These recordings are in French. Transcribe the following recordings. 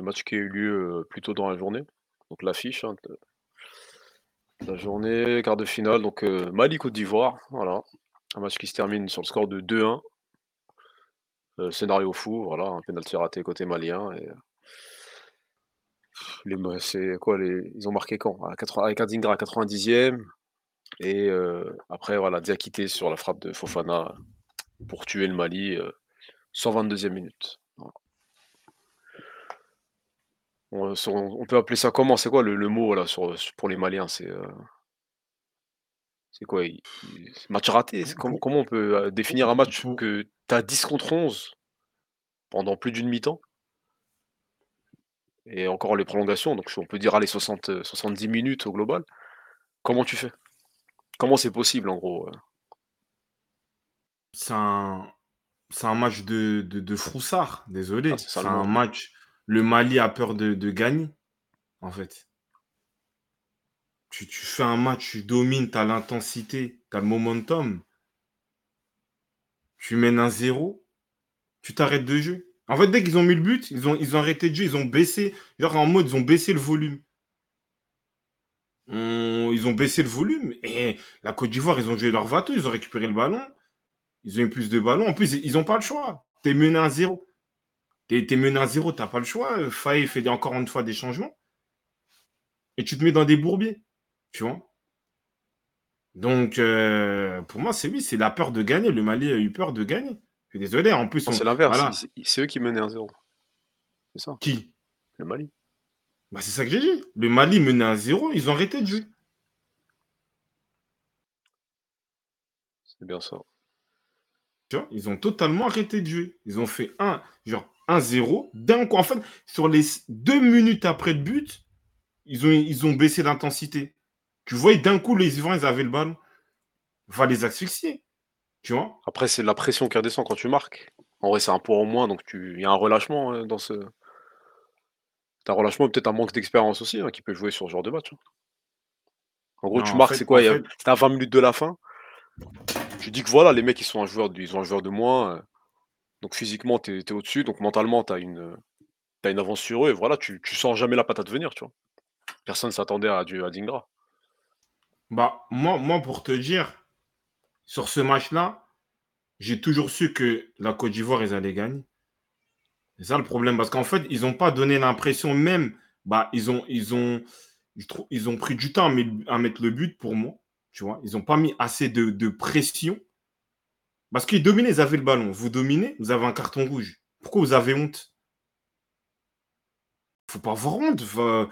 le match qui a eu lieu, plus tôt dans la journée. Donc l'affiche, hein, de la journée, quart de finale, donc heu, Mali-Côte d'Ivoire, voilà. Un match qui se termine sur le score de 2-1. Heu, scénario fou, voilà, un penalty raté côté malien et c'est quoi les ils ont marqué quand? À quatre avec Adingra à 90e et après voilà, Diakité sur la frappe de Fofana pour tuer le Mali, heu, 122e minute. Voilà. On, son on peut appeler ça comment? C'est quoi le le mot là sur, sur pour les Maliens? C'est, c'est quoi? Match raté? C'est comment on peut, pou définir un match que tu as 10 contre 11 pendant plus d'une mi-temps? Et encore les prolongations, donc on peut dire allez 60, heu, 70 minutes au global. Comment tu fais? Comment c'est possible en gros? C'est un c'est un match de de de froussard, Ah, désolé. c'est ça C'est le mot. un match le Mali a peur de gagner, en fait. Tu fais un match, tu domines, tu as l'intensité, tu as le momentum. Tu mènes 1-0, tu t'arrêtes de jouer. En fait, dès qu'ils ont mis le but, ils ont arrêté de jouer, ils ont baissé, genre en mode, ils ont baissé le volume. Ils ont baissé le volume et la Côte d'Ivoire, ils ont joué leur va-tout, ils ont récupéré le ballon, ils ont eu plus de ballons. En plus, ils ont pas le choix. Tu es mené 1-0. Tu es tu es mené 1-0, tu as pas le choix. Faé fait encore une fois des changements et tu te mets dans des bourbiers, tu vois? Donc heu, pour moi, c'est oui, c'est la peur de gagner. Le Mali a eu peur de gagner. Je suis désolé, en plus on c'est l'inverse, voilà. c'est eux qui menaient 1-0. C'est ça. Qui? Le Mali. Bah, c'est ça que j'ai dit. Le Mali menait 1-0, ils ont arrêté de jouer. C'est bien ça. Tu vois? Ils ont totalement arrêté de jouer. Ils ont fait un genre 1-0, d'un coup, en fait, sur les 2 minutes après le but, ils ont ils ont baissé l'intensité. Tu vois? Et d'un coup, les Ivoiriens, ils avaient le ballon. Va les asphyxier, tu vois? Après, c'est la pression qui redescend quand tu marques. En vrai, c'est un point en moins, donc tu il y a un relâchement, heu, dans ce tu as un relâchement, peut-être un manque d'expérience aussi, hein, qui peut jouer sur ce genre de match, hein. En gros, Non, tu marques, c'est quoi? A fait à 20 minutes de la fin. Tu dis que voilà, les mecs, ils sont un joueur ils ont un joueur de moins, heu, donc physiquement, tu es au-dessus, donc mentalement, tu as une, avance sur eux voilà, tu tu sens jamais la patate venir, tu vois? Personne s'attendait à du Adingra. Bah, moi moi, pour te dire, sur ce match-là, j'ai toujours su que la Côte d'Ivoire, ils allaient gagner. C'est ça le problème, parce qu'en fait, ils ont pas donné l'impression même bah, ils ont ils ont ils ont pris du temps à met à mettre le but pour moi, tu vois? Ils ont pas mis assez de de pression parce qu'ils dominaient, ils avaient le ballon. Vous dominez, vous avez un carton rouge. Pourquoi vous avez honte? Faut pas avoir honte, va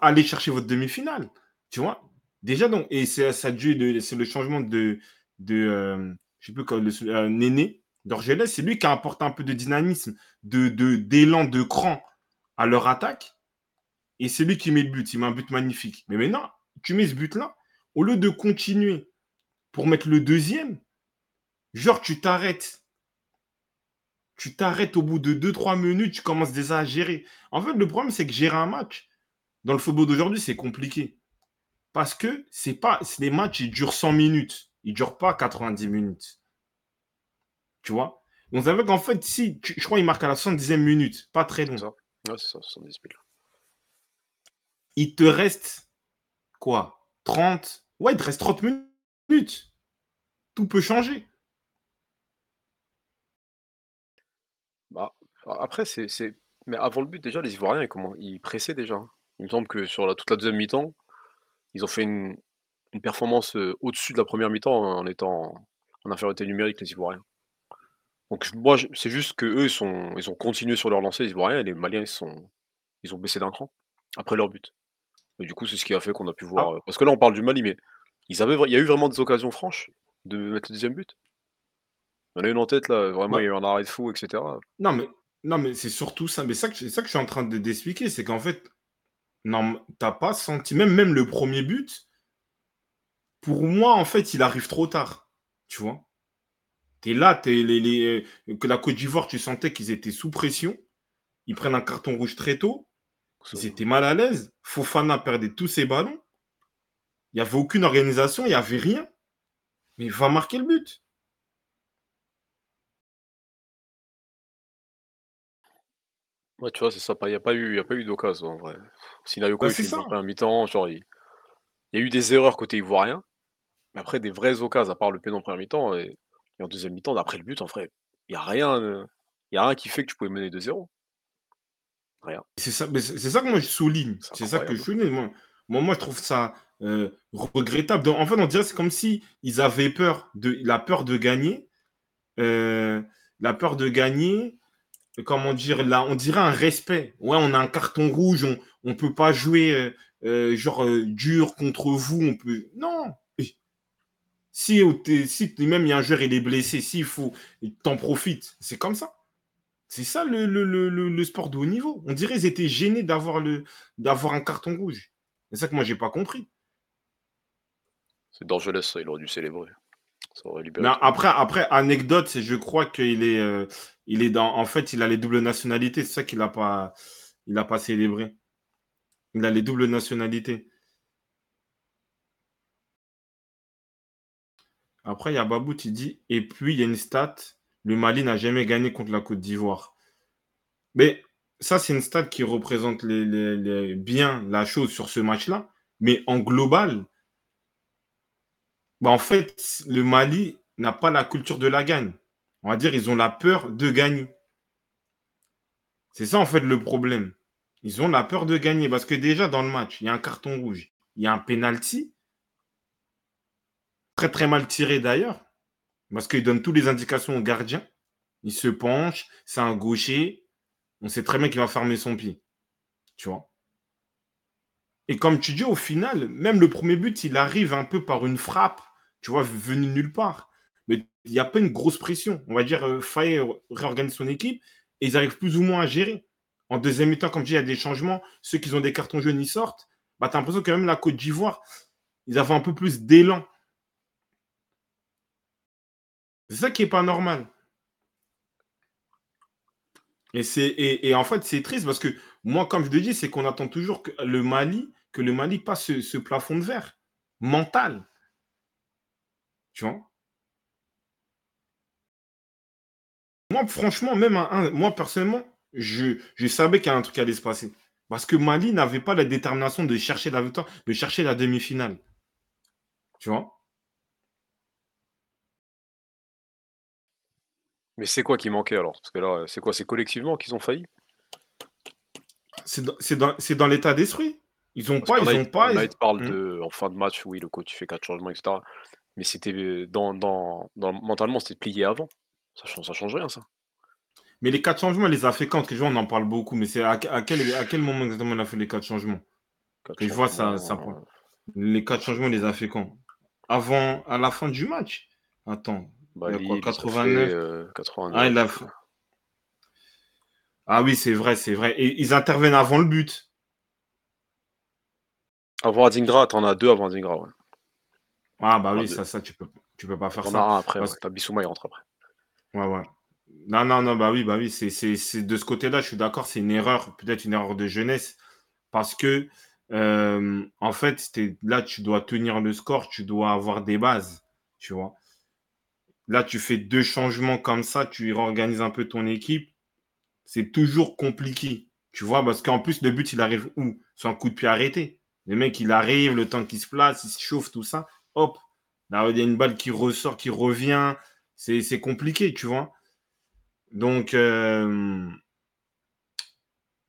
aller chercher votre demi-finale, tu vois? Déjà donc et c'est de le changement de de, je sais plus s heu, Néné, Dorgelès, c'est lui qui a apporté un peu de dynamisme, de de d'élan, de cran à leur attaque et c'est lui qui met le but. Il met un but magnifique. Mais maintenant, tu mets ce but-là, au lieu de continuer pour mettre le 2e, genre tu t'arrêtes. Tu t'arrêtes au bout de 2-3 minutes, tu commences déjà à gérer. En fait, le problème, c'est que gérer un match, dans le football d'aujourd'hui, c'est compliqué. Parce que c'est pas les matchs, ils durent 100 minutes, ils durent pas 90 minutes. Tu vois? On savait qu'en fait, si tu je crois, il marque à la 70e minute, pas très long. ça. Ouais, c'est ça, 70 piles. Il te reste quoi? 30 ouais, il te reste 30 minutes. Tout peut changer. Bah, a après, c'est c'est mais avant le but, déjà, les Ivoiriens, ils commen ils pressaient déjà, hein. Il me semble que sur la toute la 2e mi-temps, ils ont fait une une performance, au-dessus de la 1re mi-temps en étant en infériorité numérique, les Ivoiriens. Donc moi, je c'est juste qu'eux, ils sont ils ont continué sur leur lancée, les Ivoiriens et les Maliens, ils sont ils ont baissé d'un cran, après leur but et du coup, c'est ce qui a fait qu'on a pu voir, Ah parce que là, on parle du Mali, mais ils avaient il y a eu vraiment des occasions franches de mettre le 2e but? Il y en a une en tête là, vraiment, il y a Bah eu un arrêt de fou et cetera. Non, mais non, mais c'est surtout ça. Mais ça que c'est ça que je suis en train de d'expliquer, c'est qu'en fait, norm tu as pas senti même même le 1er but pour moi, en fait, il arrive trop tard, tu vois? Tu es là, les les, heu, que la Côte d'Ivoire, tu sentais qu'ils étaient sous pression. Ils prennent un carton rouge très tôt. Ils étaient mal à l'aise. Fofana perdait tous ses ballons. Il y avait aucune organisation, il y avait rien. Mais va marquer le but. Ouais, tu vois, c'est ça, il y a pas eu il y a pas eu d'occasion en vrai. Bah, Sinayoko, il c'est fait une ça. bonne 1 mi-temps, genre il il y a eu des erreurs côté ivoirien, mais après des vraies occasions, à part le péno en 1re mi-temps et et en 2e mi-temps, d'après le but, en vrai, il y a rien, heu, il y a rien qui fait que tu pouvais mener 2-0. Rien. C'est ça, mais c'est c'est ça que moi je souligne. C'est C'est ça que je incroyable. souligne, moi. Moi moi, je trouve ça, heu, regrettable. Donc en fait, on dirait c'est comme si ils avaient peur de la peur de gagner, heu, la peur de gagner, comment dire? Là, on dirait un respect. Ouais, on a un carton rouge, on on peut pas jouer, heu heu, genre, heu, dur contre vous, on peut non! Si, si même il y a un joueur, il est blessé, s'il faut, tu en profites. C'est comme ça. C'est ça le sport de haut niveau. On dirait ils étaient gênés d'avoir un carton rouge. C'est ça que moi j'ai pas compris. C'est Dorgelès ça, il aurait dû célébrer. Ça aurait libéré après après anecdote, c'est je crois qu'il est, heu, il est dans en fait, il a les doubles nationalités, c'est ça qu'il a pas il a pas célébré. Il a les doubles nationalités. Après, il y a Babout, il dit: «Et puis il y a une stat, le Mali n'a jamais gagné contre la Côte d'Ivoire». Mais ça, c'est une stat qui représente les les les bien la chose sur ce match-là, mais en global bah, en fait, le Mali n'a pas la culture de la gagne. On va dire, ils ont la peur de gagner. C'est ça, en fait, le problème. Ils ont la peur de gagner parce que déjà dans le match, il y a un carton rouge, il y a un penalty très, très mal tiré d'ailleurs, parce qu'il donne toutes les indications au gardien. Il se penche, c'est un gaucher, on sait très bien qu'il va fermer son pied, tu vois? Et comme tu dis, au final, même le 1er but, il arrive un peu par une frappe, tu vois, venue de nulle part. Mais il y a pas une grosse pression. On va dire, heu, Faé réorganise son équipe et ils arrivent plus ou moins à gérer. En 2e mi-temps, comme je dis, il y a des changements. Ceux qui ont des cartons jaunes, ils sortent. Bah, tu as l'impression que même la Côte d'Ivoire, ils avaient un peu plus d'élan. C'est ça qui est pas normal. Et en fait, c'est triste parce que moi, comme je te dis, c'est qu'on attend toujours que le Mali que le Mali passe ce plafond de verre, mental. Tu vois? Moi, franchement, même un un moi, personnellement, je je savais qu'il y a un truc qui allait se passer. Parce que Mali n'avait pas la détermination de chercher la victoire, de chercher la demi-finale. Tu vois? Mais c'est quoi qui manquait alors? Parce que là, c'est quoi? C'est collectivement qu'ils ont failli? C'est dans dans l'état d'esprit. Ils ont Parce pas ils ils ont pas a, ils parlent mmh. de en fin de match, oui, le coach fait 4 changements et cetera. Mais c'était dans dans dans mentalement, c'était plié avant. Ça change ça change rien ça. Mais les 4 changements, les a fait quand? Parce que je vois, on en parle beaucoup, mais c'est à quel à quel à quel moment exactement il a fait les 4 changements? 4 Que je vois ça heu les 4 changements, les a fait quand? Avant à la fin du match? Attends, il y a quoi? Bailly, il les a fait, 89? heu, Ah, 89. il a Ah oui, c'est vrai, c'est vrai et ils interviennent avant le but. Avant Adingra, tu en as 2 avant Adingra, ouais. Ah bah oui, 2. ça ça tu peux tu peux pas faire ça 1 après, ouais. parce Tu as Bissouma, il rentre après. Ouais, ouais. Non, non, non, bah oui, bah oui, c'est c'est c'est de ce côté-là, je suis d'accord, c'est une erreur, peut-être une erreur de jeunesse parce que, hem, en fait, là, tu dois tenir le score, tu dois avoir des bases, tu vois? Là, tu fais 2 changements comme ça, tu réorganises un peu ton équipe, c'est toujours compliqué, tu vois? Parce qu'en plus, le but, il arrive où? Sur un coup de pied arrêté. Le mec, il arrive, le temps qu'il se place, il se chauffe, tout ça, hop, là, il y a une balle qui ressort, qui revient, c'est c'est compliqué, tu vois? Donc hem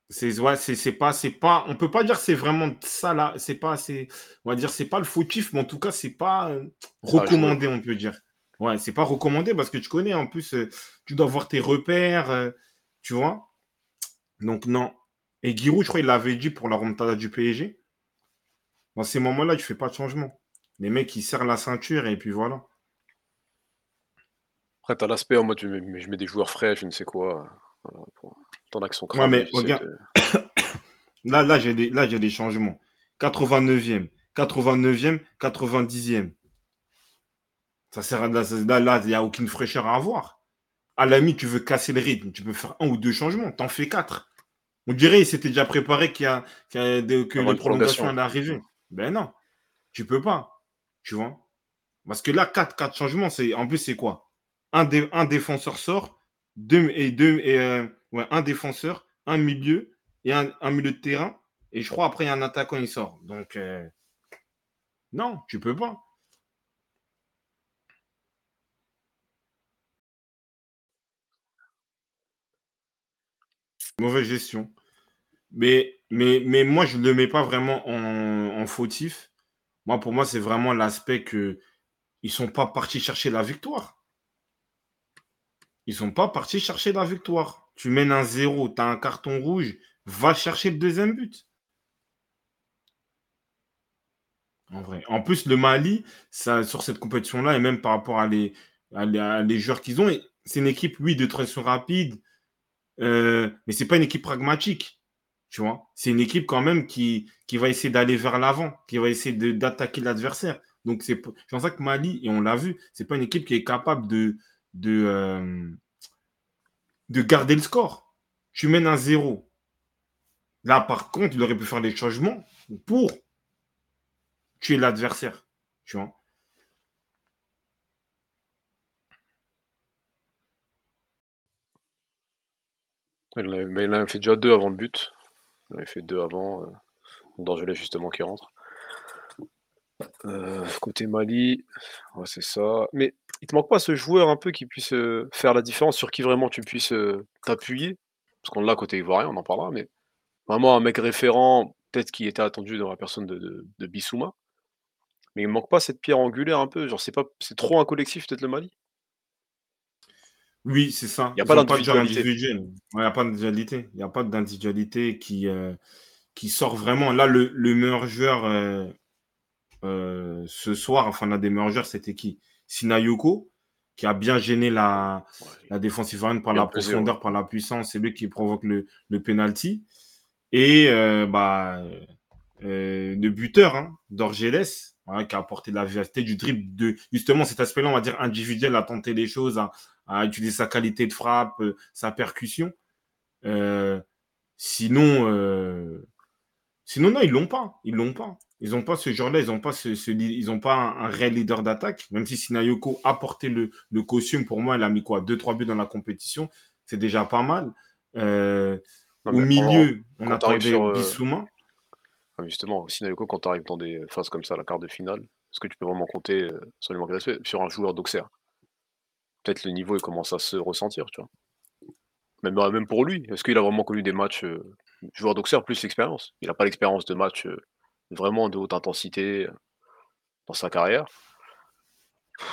c'est ouais, c'est c'est pas c'est pas on peut pas dire c'est vraiment ça là, c'est pas c'est on va dire, c'est pas le fautif, mais en tout cas, c'est pas, joué, recommandé, on peut dire. Ouais, c'est pas recommandé parce que tu connais, en plus, heu, tu dois avoir tes repères, heu, tu vois? Donc non et Giroud, je crois, il l'avait dit pour la remontada du PSG. Dans ces moments-là, tu fais pas de changement. Les mecs, ils serrent la ceinture et puis voilà. Après, tu as l'aspect en mode je mets je mets des joueurs frais, je ne sais quoi, voilà quoi. Tu en as qui sont Ouais, mais regarde, là là, j'ai des là, j'ai des changements. 89e, 89e, 90e. Ça sert à là il y a aucune fraîcheur à avoir. À la limite, tu veux casser le rythme, tu peux faire 1 ou 2 changements, tu en fais 4. On dirait, il s'était déjà préparé qu'il y a qu'il y a de que les prolongations prolongation. allaient arriver. Ben non, tu peux pas, tu vois? Parce que là, 4- 4 changements, c'est en plus, c'est quoi? Un dé un défenseur sort, 2 et 2 et heu, ouais, 1 défenseur, un milieu et un, milieu de terrain. Et je crois après, il y a un attaquant, il sort. Donc, euh, non, tu peux pas. Mauvaise gestion. Mais, mais, mais moi, je ne le mets pas vraiment en, fautif. Moi, pour moi, c'est vraiment l'aspect que ils sont pas partis chercher la victoire. Ils sont pas partis chercher la victoire. Tu mènes un zéro, tu as un carton rouge, va chercher le deuxième but. En vrai. En plus, le Mali, ça, sur cette compétition-là, et même par rapport à les, les, joueurs qu'ils ont, c'est une équipe, oui, de transition rapide, euh, mais ce n'est pas une équipe pragmatique. Tu vois, c'est une équipe quand même qui, va essayer d'aller vers l'avant, qui va essayer d'attaquer l'adversaire. Donc, c'est pour ça que Mali, et on l'a vu, c'est pas une équipe qui est capable euh, de garder le score. Tu mènes un zéro. Là, par contre, il aurait pu faire des changements pour tuer l'adversaire. Tu vois. Il a fait déjà deux avant le but. Il avait fait deux avant. Euh, D'Angelet justement qui rentre. Euh, côté Mali, c'est ça. Mais il te manque pas ce joueur un peu qui puisse euh, faire la différence, sur qui vraiment tu puisses euh, t'appuyer? Parce qu'on l'a côté ivoirien, on en parlera, mais vraiment un mec référent, peut-être qui était attendu dans la personne de, de, Bissouma. Mais il manque pas cette pierre angulaire un peu, genre c'est pas c'est trop un collectif peut-être le Mali? Oui, c'est ça. Il n'y a pas d'individualité. Il n'y a pas d'individualité. Il n'y a pas d'individualité qui, qui sort vraiment. Là, le, le meilleur joueur euh, ce soir, enfin, l'un des meilleurs joueurs, c'était qui? Sinayoko, qui a bien gêné la, la défense ivoirienne par la profondeur, par la puissance. C'est lui qui provoque le, le penalty. Et euh, bah, euh, le buteur, hein, Dorgeles, qui a apporté la vérité du dribble, de justement cet aspect-là, on va dire individuel, à tenter les choses, à, à utiliser sa qualité de frappe, sa percussion. sinon, sinon, non, ils l'ont pas. Ils l'ont pas. Ils n'ont pas ce genre-là, ils n'ont pas, ce, ils ont pas un, réel leader d'attaque. Même si Sinayoko a porté le, le costume, pour moi, elle a mis quoi Deux, trois buts dans la compétition. C'est déjà pas mal. Euh, au milieu, on attendait sur, euh, Bissouma. Ah, justement, Sinayoko, quand tu arrives dans des phases comme ça, la quart de finale, est-ce que tu peux vraiment compter euh, sur le manque de sur un joueur d'Auxerre? Peut-être le niveau il commence à se ressentir, tu vois. Même, même pour lui, est-ce qu'il a vraiment connu des matchs joueur d'Auxerre plus l'expérience Il n'a pas l'expérience de match vraiment de haute intensité euh, dans sa carrière.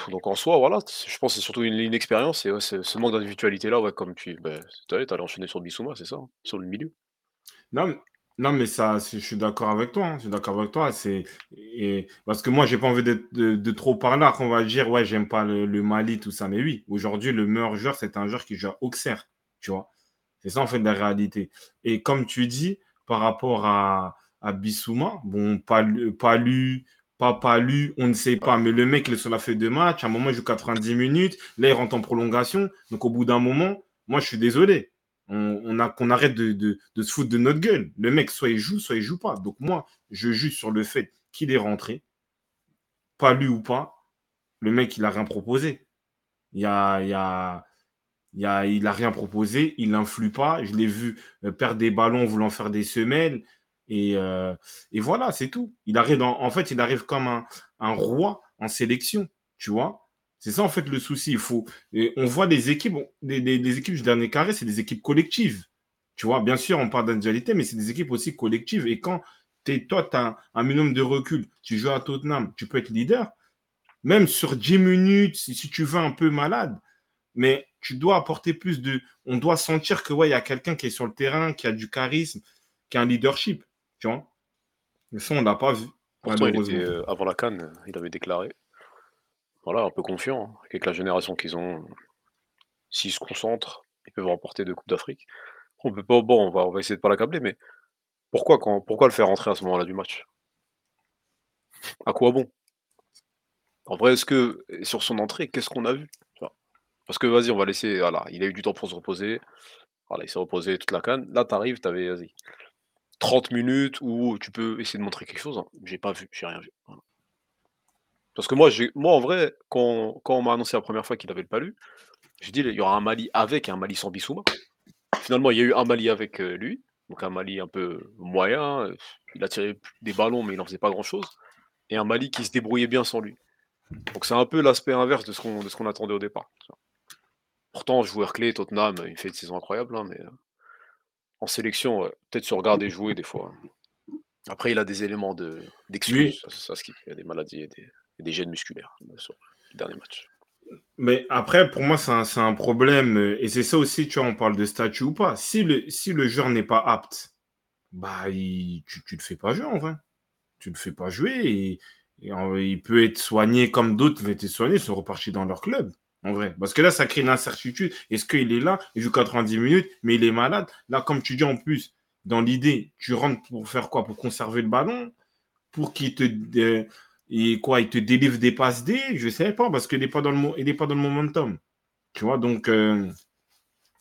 Donc en soi, voilà, je pense que c'est surtout une, expérience et ce manque d'individualité-là, ouais, comme tu bah, allé enchaîner sur Bissouma, c'est ça, hein, sur le milieu. Non, non, mais ça, je suis d'accord avec toi. Hein, je suis d'accord avec toi. C'est parce que moi, j'ai pas envie de, de, trop parler. qu'on va dire, ouais, j'aime pas le, Mali, tout ça. Mais oui, aujourd'hui, le meilleur joueur, c'est un joueur qui joue Auxerre. Tu vois, c'est ça en fait la réalité. Et comme tu dis, par rapport à, à Bissouma. Bon, pas, pas lu, pas pas lu, on ne sait pas. Mais le mec, il est sur la feuille de match. À un moment, il joue 90 minutes. Là, il rentre en prolongation. Donc, au bout d'un moment, moi, je suis désolé. On, a qu'on arrête de, se foutre de notre gueule. Le mec, soit il joue, soit il joue pas. Donc, moi, je juge sur le fait qu'il est rentré. Pas lu ou pas. Le mec, il a rien proposé. Il y a, il a, rien proposé, il n'influe pas. Je l'ai vu euh, perdre des ballons voulant faire des semelles. Euh, et, voilà, c'est tout. Il arrive en fait, il arrive comme un, roi en sélection, tu vois. C'est ça en fait le souci. Il faut, on voit des équipes, des, équipes du dernier carré, c'est des équipes collectives. Tu vois, bien sûr, on parle d'individualité, mais c'est des équipes aussi collectives. Et quand es, toi, tu as un, minimum de recul, tu joues à Tottenham, tu peux être leader, même sur 10 minutes, si, tu veux un peu malade, mais tu dois apporter plus de. On doit sentir que ouais, il y a quelqu'un qui est sur le terrain, qui a du charisme, qui a un leadership. Tu vois Mais ça, on n'a pas vu. Euh, avant la Cannes, il avait déclaré. Voilà, un peu confiant hein, avec la génération qu'ils ont. S'ils se concentrent, ils peuvent remporter deux Coupes d'Afrique. On peut pas, bon, on va, on va essayer de pas l'accabler, mais pourquoi, quand, pourquoi le faire rentrer à ce moment-là du match? À quoi bon? En vrai, est-ce que sur son entrée, qu'est-ce qu'on a vu? Parce que vas-y, on va laisser. Voilà, il a eu du temps pour se reposer. Voilà, il s'est reposé toute la canne. Là, t'arrives, t'avais, vas-y, 30 minutes où tu peux essayer de montrer quelque chose. Hein. J'ai pas vu, j'ai rien vu. Parce que moi, moi, en vrai, quand, quand on m'a annoncé la première fois qu'il avait le palu, j'ai dit il y aura un Mali avec et un Mali sans Bissouma. finalement, il y a eu un Mali avec, heu, lui, donc un Mali un peu moyen, heu, il a tiré des ballons, mais il en faisait pas grand-chose et un Mali qui se débrouillait bien sans lui. Donc c'est un peu l'aspect inverse de ce qu'on de ce qu'on attendait au départ? Pourtant, joueur clé, Tottenham, il fait une saison incroyable, hein, mais heu, en sélection, ouais, peut-être se regarder jouer des fois. Après, il a des éléments de ça ça. Il y a des maladies et des des gènes musculaires, sur le dernier match. mais après, pour moi, c'est un, problème. euh, Et c'est ça aussi, tu vois, on parle de statut ou pas. Si le, si le joueur n'est pas apte, bah, tu ne le fais pas jouer en vrai. Tu ne le fais pas jouer et, il peut être soigné comme d'autres ont été soignés, ils sont repartis dans leur club. En vrai. Parce que là, ça crée une incertitude. Est-ce qu'il est là, il joue 90 minutes, mais il est malade? Là, comme tu dis en plus, dans l'idée, tu rentres pour faire quoi? Pour conserver le ballon? Pour qu'il te. euh, et quoi Il te délivre des passes D? Je ne sais pas, parce qu'il n'est pas, dans le mo- il est pas dans le momentum. Tu vois, donc euh,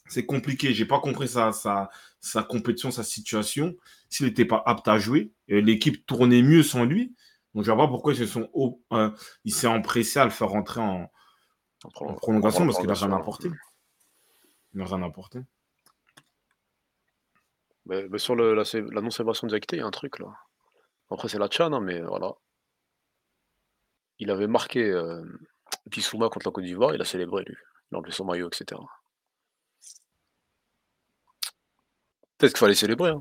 c'est compliqué. J'ai pas compris sa, sa, sa compétition, sa situation. S'il n'était pas apte à jouer, euh, l'équipe tournait mieux sans lui. Donc je vois pas pourquoi ils se sont euh, il s'est empressé à le faire rentrer en, En en prolong- prolongation en parce qu'il n'a rien apporté. Il n'a rien apporté. Mais mais sur le la la non-célébration il y a un truc là. Après c'est la Tchad, hein, mais voilà. Il avait marqué, Bissouma contre la Côte d'Ivoire, il a célébré lui. Il a enlevé son maillot et cetera. Peut-être qu'il fallait célébrer, hein.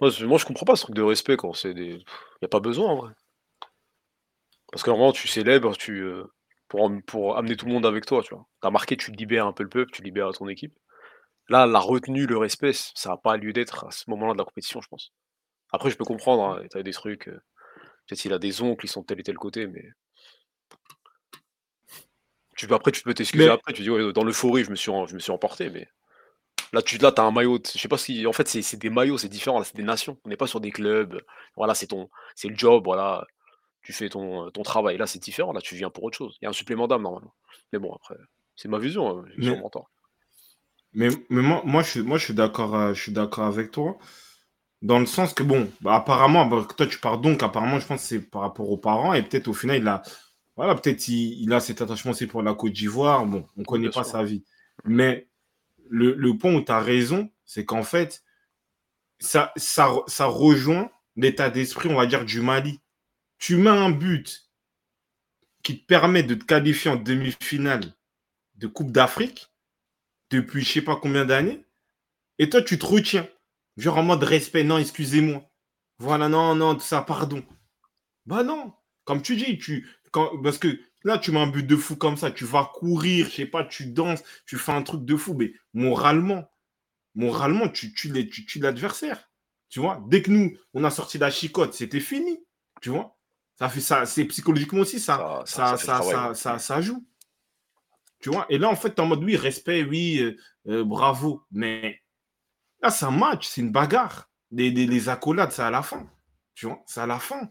Moi je comprends pas ce truc de respect quand c'est des il y a pas besoin en vrai. Parce que normalement tu célèbres, tu, heu, pour am pour amener tout le monde avec toi, tu vois? Tu as marqué, tu libères un peu le peuple, tu libères ton équipe. Là, la retenue, le respect, ça a pas lieu d'être à ce moment-là de la compétition, je pense. Après je peux comprendre, hein, tu as des trucs, heu, peut-être il a des oncles, ils sont de tel et tel côté, mais tu après tu peux t'excuser Mais après, tu dis: «Ouais, dans l'euphorie, je me suis je me suis emporté», mais là tu là, as un maillot, je sais pas si en fait, c'est des maillots, c'est différent, là, c'est des nations. On n'est pas sur des clubs, voilà, c'est ton c'est le job, voilà, tu fais ton, heu, ton travail. Là, c'est différent, là, tu viens pour autre chose. Il y a un supplément d'âme normalement. Mais bon après, c'est ma vision, hein, mais mais, mais moi, moi, je suis, moi, je suis d'accord, euh, je suis d'accord avec toi. Dans le sens que, bon, bah, apparemment, bah, toi, tu pars donc, apparemment, je pense que c'est par rapport aux parents, et peut-être au final, il a, voilà, peut-être il, il a cet attachement aussi pour la Côte d'Ivoire. Bon, on ne connaît bien pas sûr. sa vie. Mais le, le point où tu as raison, c'est qu'en fait, ça, ça, ça rejoint l'état d'esprit, on va dire, du Mali. Tu mets un but qui te permet de te qualifier en demi-finale de Coupe d'Afrique depuis je sais pas combien d'années, et toi, tu te retiens. Genre en mode respect, non, excusez-moi. Voilà, non, non, tout ça, pardon. Bah non, comme tu dis, tu, quand, parce que là, tu mets un but de fou comme ça, tu vas courir, je sais pas, tu danses, tu fais un truc de fou, mais moralement, moralement, tu tues les- tu l'adversaire. Tu vois, dès que nous, on a sorti la chicotte, c'était fini. Tu vois, ça fait ça, c'est psychologiquement aussi, ça, Ça ça ça, ça ça, joue. Tu vois, et là, en fait, t'es en mode, oui, respect, oui, euh, euh, bravo, mais là, c'est un match, c'est une bagarre. Les, les, les accolades, c'est à la fin. Tu vois, c'est à la fin.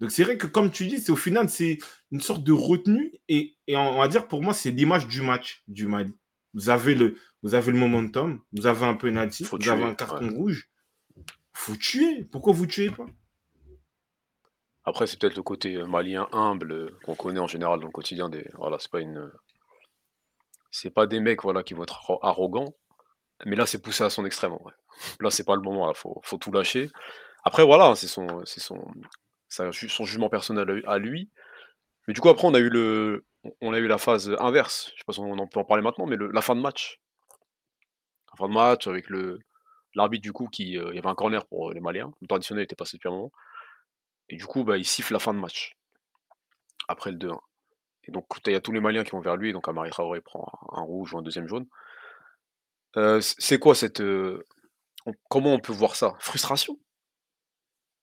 Donc c'est vrai que comme tu dis, c'est au final, c'est une sorte de retenue. Et, et on va dire, pour moi, c'est l'image du match du Mali. Vous avez le, vous avez le momentum, vous avez un penalty, Faut vous avez un ouais. carton rouge. faut tuer. Pourquoi vous tuez pas? Après, c'est peut-être le côté, heu, malien humble, heu, qu'on connaît en général dans le quotidien des voilà, c'est pas une, heu c'est pas des mecs, voilà, qui vont être arro arrogants, mais là, c'est poussé à son extrême, en vrai. Là, c'est pas le moment, là, faut faut tout lâcher. Après voilà, hein, c'est son c'est son son jugement personnel à lui. Mais du coup, après, on a eu le on a eu la phase, inverse. Je sais pas si on en peut en parler maintenant, mais la fin de match. La fin de match avec le l'arbitre, du coup, qui, heu il y avait un corner pour, heu, les Maliens. Le temps additionnel était passé depuis un moment et du coup, bah, il siffle la fin de match. Après le 2-1 et donc il y a tous les Maliens qui vont vers lui, donc Amari Traoré prend un rouge ou un 2e jaune. Heu, c c'est quoi cette, on comment on peut voir ça? Frustration?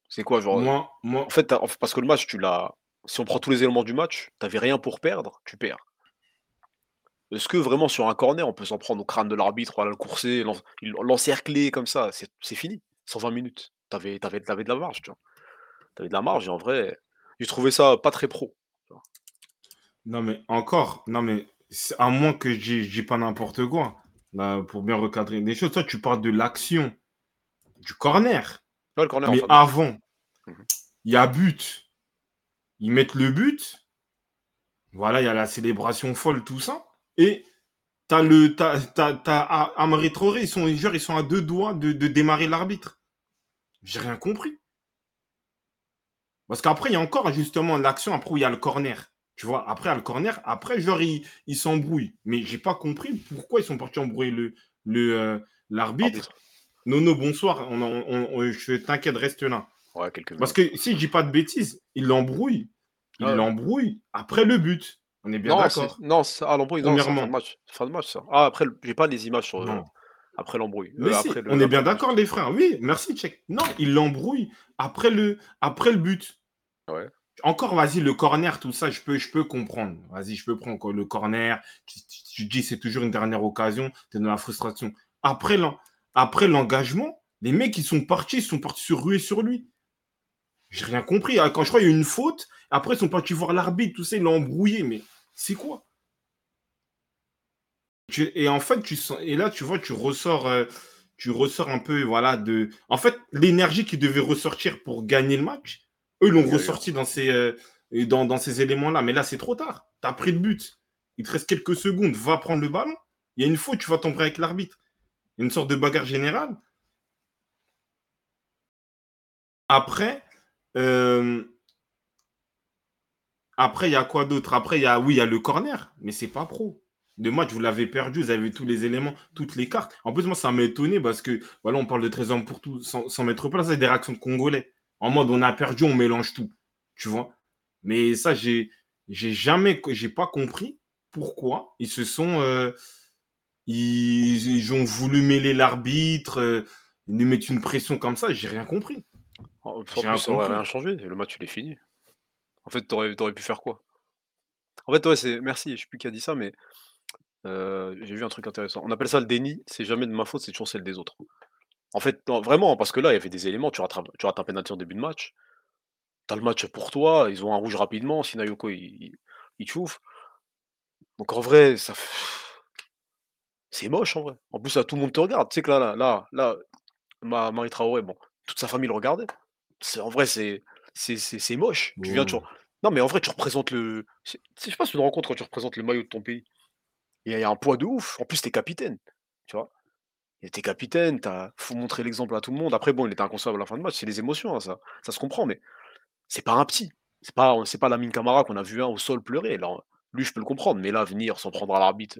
C'est quoi genre, heu, Moi, en moi, fait, en f parce que le match, tu l'as si on prend tous les éléments du match, tu avais rien pour perdre, tu perds. Est-ce que vraiment sur un corner, on peut s'en prendre au crâne de l'arbitre, voilà, le courser, l'en il l'encercler comme ça? C'est c'est fini, 120 minutes. Tu avais tu avais tu avais de la marge, tu vois? Tu avais de la marge et en vrai, j'ai trouvé ça pas très pro, tu vois? non mais encore, non mais c'est- à moins que je dis je dis pas n'importe quoi, là, pour bien recadrer les choses. Toi, tu parles de l'action du corner, Ouais, le corner en mais fin avant, Mmh mh. il y a but. Ils mettent le but. Voilà, il y a la célébration folle, tout ça. Et T'as le, t'as, t'as, t'as A- Amari Traoré, ils sont, ils sont à deux doigts de, de démarrer l'arbitre. J'ai rien compris. Parce qu'après, il y a encore justement l'action, après où il y a le corner. Tu vois, après, a le corner, après, genre, ils il s'embrouillent. Mais j'ai pas compris pourquoi ils sont partis embrouiller le, le, euh, l'arbitre. Nono, bonsoir. On, on- on- on- je t'inquiète, reste là. Ouais, Parce que si je dis pas de bêtises, il l'embrouille. Il Ouais. l'embrouille après le but. On est bien d'accord. non, c'est ah l'embrouille, non, c'est fin de match. Fin de match ça. Ah après j'ai pas les images sur, Non. après l'embrouille. Si, le on est bien d'accord, les frères. Oui, merci, check. Non, il l'embrouille après le, après le but. Ouais. Encore, vas-y, le corner, tout ça, je peux, je peux comprendre. Vas-y, je peux prendre le corner. Tu, dis, c'est toujours une dernière occasion. Tu es dans la frustration. Après l'en- après l'engagement, les mecs, ils sont partis, ils sont partis se ruer sur lui. J'ai rien compris. Ah, Quand je crois qu'il y a une faute, après, ils sont partis voir l'arbitre, tout ça, ils l'ont embrouillé. Mais c'est quoi? Et en tu sens, et là, tu vois, tu ressors, euh, tu ressors un peu, voilà, de. En fait, l'énergie qui devait ressortir pour gagner le match, eux l'ont ressorti dans ces, euh, dans, dans ces éléments-là. Mais là, c'est trop tard. Tu as pris le but. Il te reste quelques secondes. Va prendre le ballon. Il y a une faute, tu vas tomber avec l'arbitre. Il y a une sorte de bagarre générale. Après, euh, après, il y a quoi d'autre? Après, il y a, oui, il y a le corner, mais c'est pas pro. Le match, vous l'avez perdu, vous avez tous les éléments, toutes les cartes. En plus, moi, ça m'a étonné parce que, voilà, on parle de 13 hommes pour tout, sans, sans mettre place, c'est des réactions de Congolais. En mode, on a perdu, on mélange tout, tu vois? Mais ça, j'ai, j'ai jamais, j'ai pas compris pourquoi ils se sont, euh, ils, ils ont voulu mêler l'arbitre, euh, nous mettre une pression comme ça, j'ai rien compris. En rien ça aurait compris. rien changé, le match il est fini. En fait, tu aurais tu aurais pu faire quoi? En fait, ouais, c'est merci, je sais plus qui a dit ça, mais heu, j'ai vu un truc intéressant. On appelle ça le déni, c'est jamais de ma faute, c'est toujours celle des autres. En fait, non, vraiment, parce que là, il y avait des éléments, tu rates un penalty en début de match, tu as le match pour toi, ils ont un rouge rapidement, Sinayoko il il chauffe. Donc en vrai, ça c'est moche en vrai. En plus, là, tout le monde te regarde. Tu sais que là là là là, Ma Mari Traoré, bon, toute sa famille le regardait. C'est en vrai, c'est c'est c'est c'est moche. Tu viens, tu Bon. non, mais en vrai, tu représentes le c'est je sais pas te rends compte quand tu représentes le maillot de ton pays. Il y y a un poids de ouf. En plus, tu es capitaine, tu vois? Tu es capitaine, tu faut montrer l'exemple à tout le monde. Après bon, il était inconsciable à la fin de match, c'est les émotions, hein, ça ça se comprend, mais c'est pas un petit. C'est pas c'est pas Lamine Camara qu'on a vu un au sol pleurer. Là, lui, je peux le comprendre, mais là, venir s'en prendre à l'arbitre,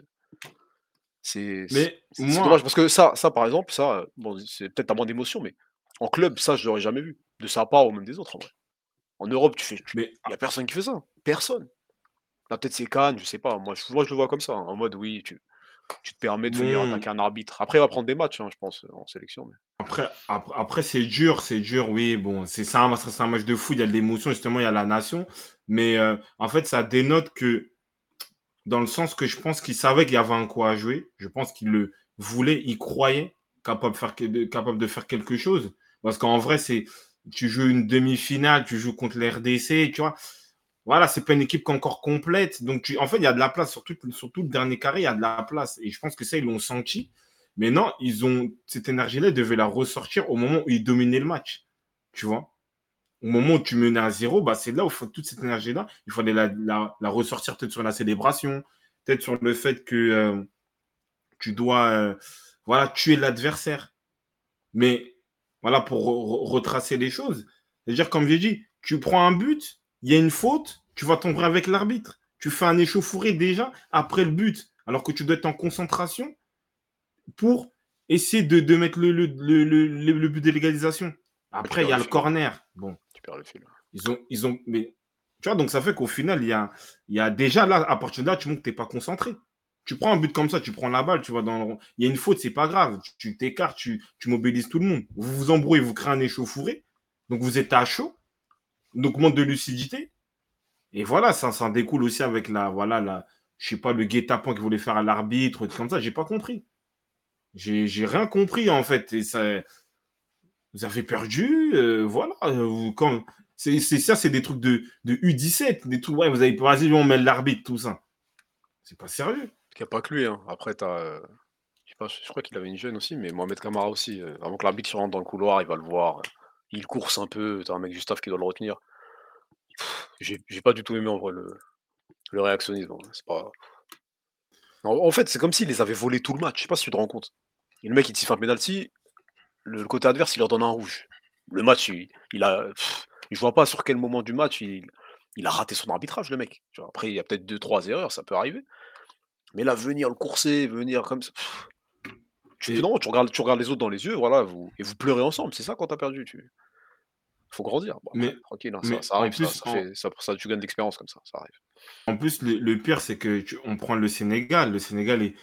c'est c'est Mais c'est dommage parce que ça ça, par exemple, ça, bon, c'est peut-être à moins d'émotion, mais en club, ça, je l'aurais jamais vu. De sa part ou même des autres, en vrai. En Europe, tu fais mais il y a personne qui fait ça. Personne. Là, peut-être c'est Cannes, je sais pas. Moi, je moi, je le vois comme ça, hein, en mode oui, tu tu te permets de venir attaquer un arbitre. Après, il va prendre des matchs, hein, je pense, heu, en sélection, mais après, après, après, c'est dur, c'est dur, oui, bon, c'est ça, c'est un match de foot, il y a de l'émotion, justement, il y a la nation, mais euh, en fait, ça dénote que, dans le sens que je pense qu'il savait qu'il y avait un coup à jouer, je pense qu'il le voulait, il croyait capable de faire, capable de faire quelque chose, parce qu'en vrai, c'est, tu joues une demi-finale, tu joues contre les RDC, tu vois, voilà, c'est pas une équipe encore complète. Donc, tu- en fait, il y a de la place, surtout, surtout le dernier carré, il y a de la place. Et je pense que ça, ils l'ont senti. Mais non, ils ont cette énergie-là, ils devaient la ressortir au moment où ils dominaient le match. Tu vois? Au moment où tu menais à zéro, bah, c'est là où faut toute cette énergie-là. Il fallait la, la- ressortir peut-être sur la célébration, peut-être sur le fait que euh, tu dois euh, voilà, tuer l'adversaire. Mais voilà, pour re- retracer les choses, c'est-à-dire, comme j'ai dit, tu prends un but, il y a une faute, tu vas tomber avec l'arbitre. Tu fais un échauffouré déjà après le but, alors que tu dois être en concentration pour essayer de, de mettre le, le, le, le, le but de l'égalisation. Après, il y a le corner. Bon, Tu perds le fil. ils ont, ils ont, mais tu vois, donc ça fait qu'au final, il y a, il y a déjà là, à partir de là, tu montres que tu n'es pas concentré. Tu prends un but comme ça, tu prends la balle, tu vois, dans le rond. Il y a une faute, c'est pas grave. Tu- Tu t'écartes, tu, tu mobilises tout le monde. Vous vous embrouillez, vous créez un échauffouré. Donc vous êtes à chaud. Donc manque de lucidité. Et voilà, ça, ça en découle aussi avec la, voilà, la, je sais pas, le guet-apens qu'il voulait faire à l'arbitre, comme ça. J'ai pas compris. J'ai rien compris, en fait. Et ça, vous avez perdu, euh, voilà. euh, c'est ça, c'est des trucs de, de U17, des trucs, ouais, vous avez vas-y, on met l'arbitre, tout ça. C'est pas sérieux. Il y a pas que lui, hein. Après, tu as, je pas, crois qu'il avait une jeune aussi, mais Mohamed Camara aussi, avant que l'arbitre rentre dans le couloir, il va le voir, il course un peu, tu as un mec du staff qui doit le retenir. J'ai pas du tout aimé en vrai le réactionnisme, En fait, c'est comme s'il les avait volés tout le match, je sais pas si tu te rends compte? Le mec, il te un penalty, le côté adverse, il leur donne un rouge. Le match, il il a je vois pas sur quel moment du match il a raté son arbitrage le mec? Après, il y a peut-être deux trois erreurs, ça peut arriver. Mais là, venir le courser, venir comme ça, tu Et non, tu regardes tu regardes les autres dans les yeux, voilà, vous et vous pleurez ensemble, c'est ça quand tu as perdu, tu faut grandir. Bon après, mais tranquille, hein, ça mais ça en arrive, ça plus, ça en fait ça ça tu gagnes de l'expérience comme ça, ça arrive. en plus, le le pire, c'est que tu on prend le Sénégal. Le Sénégal est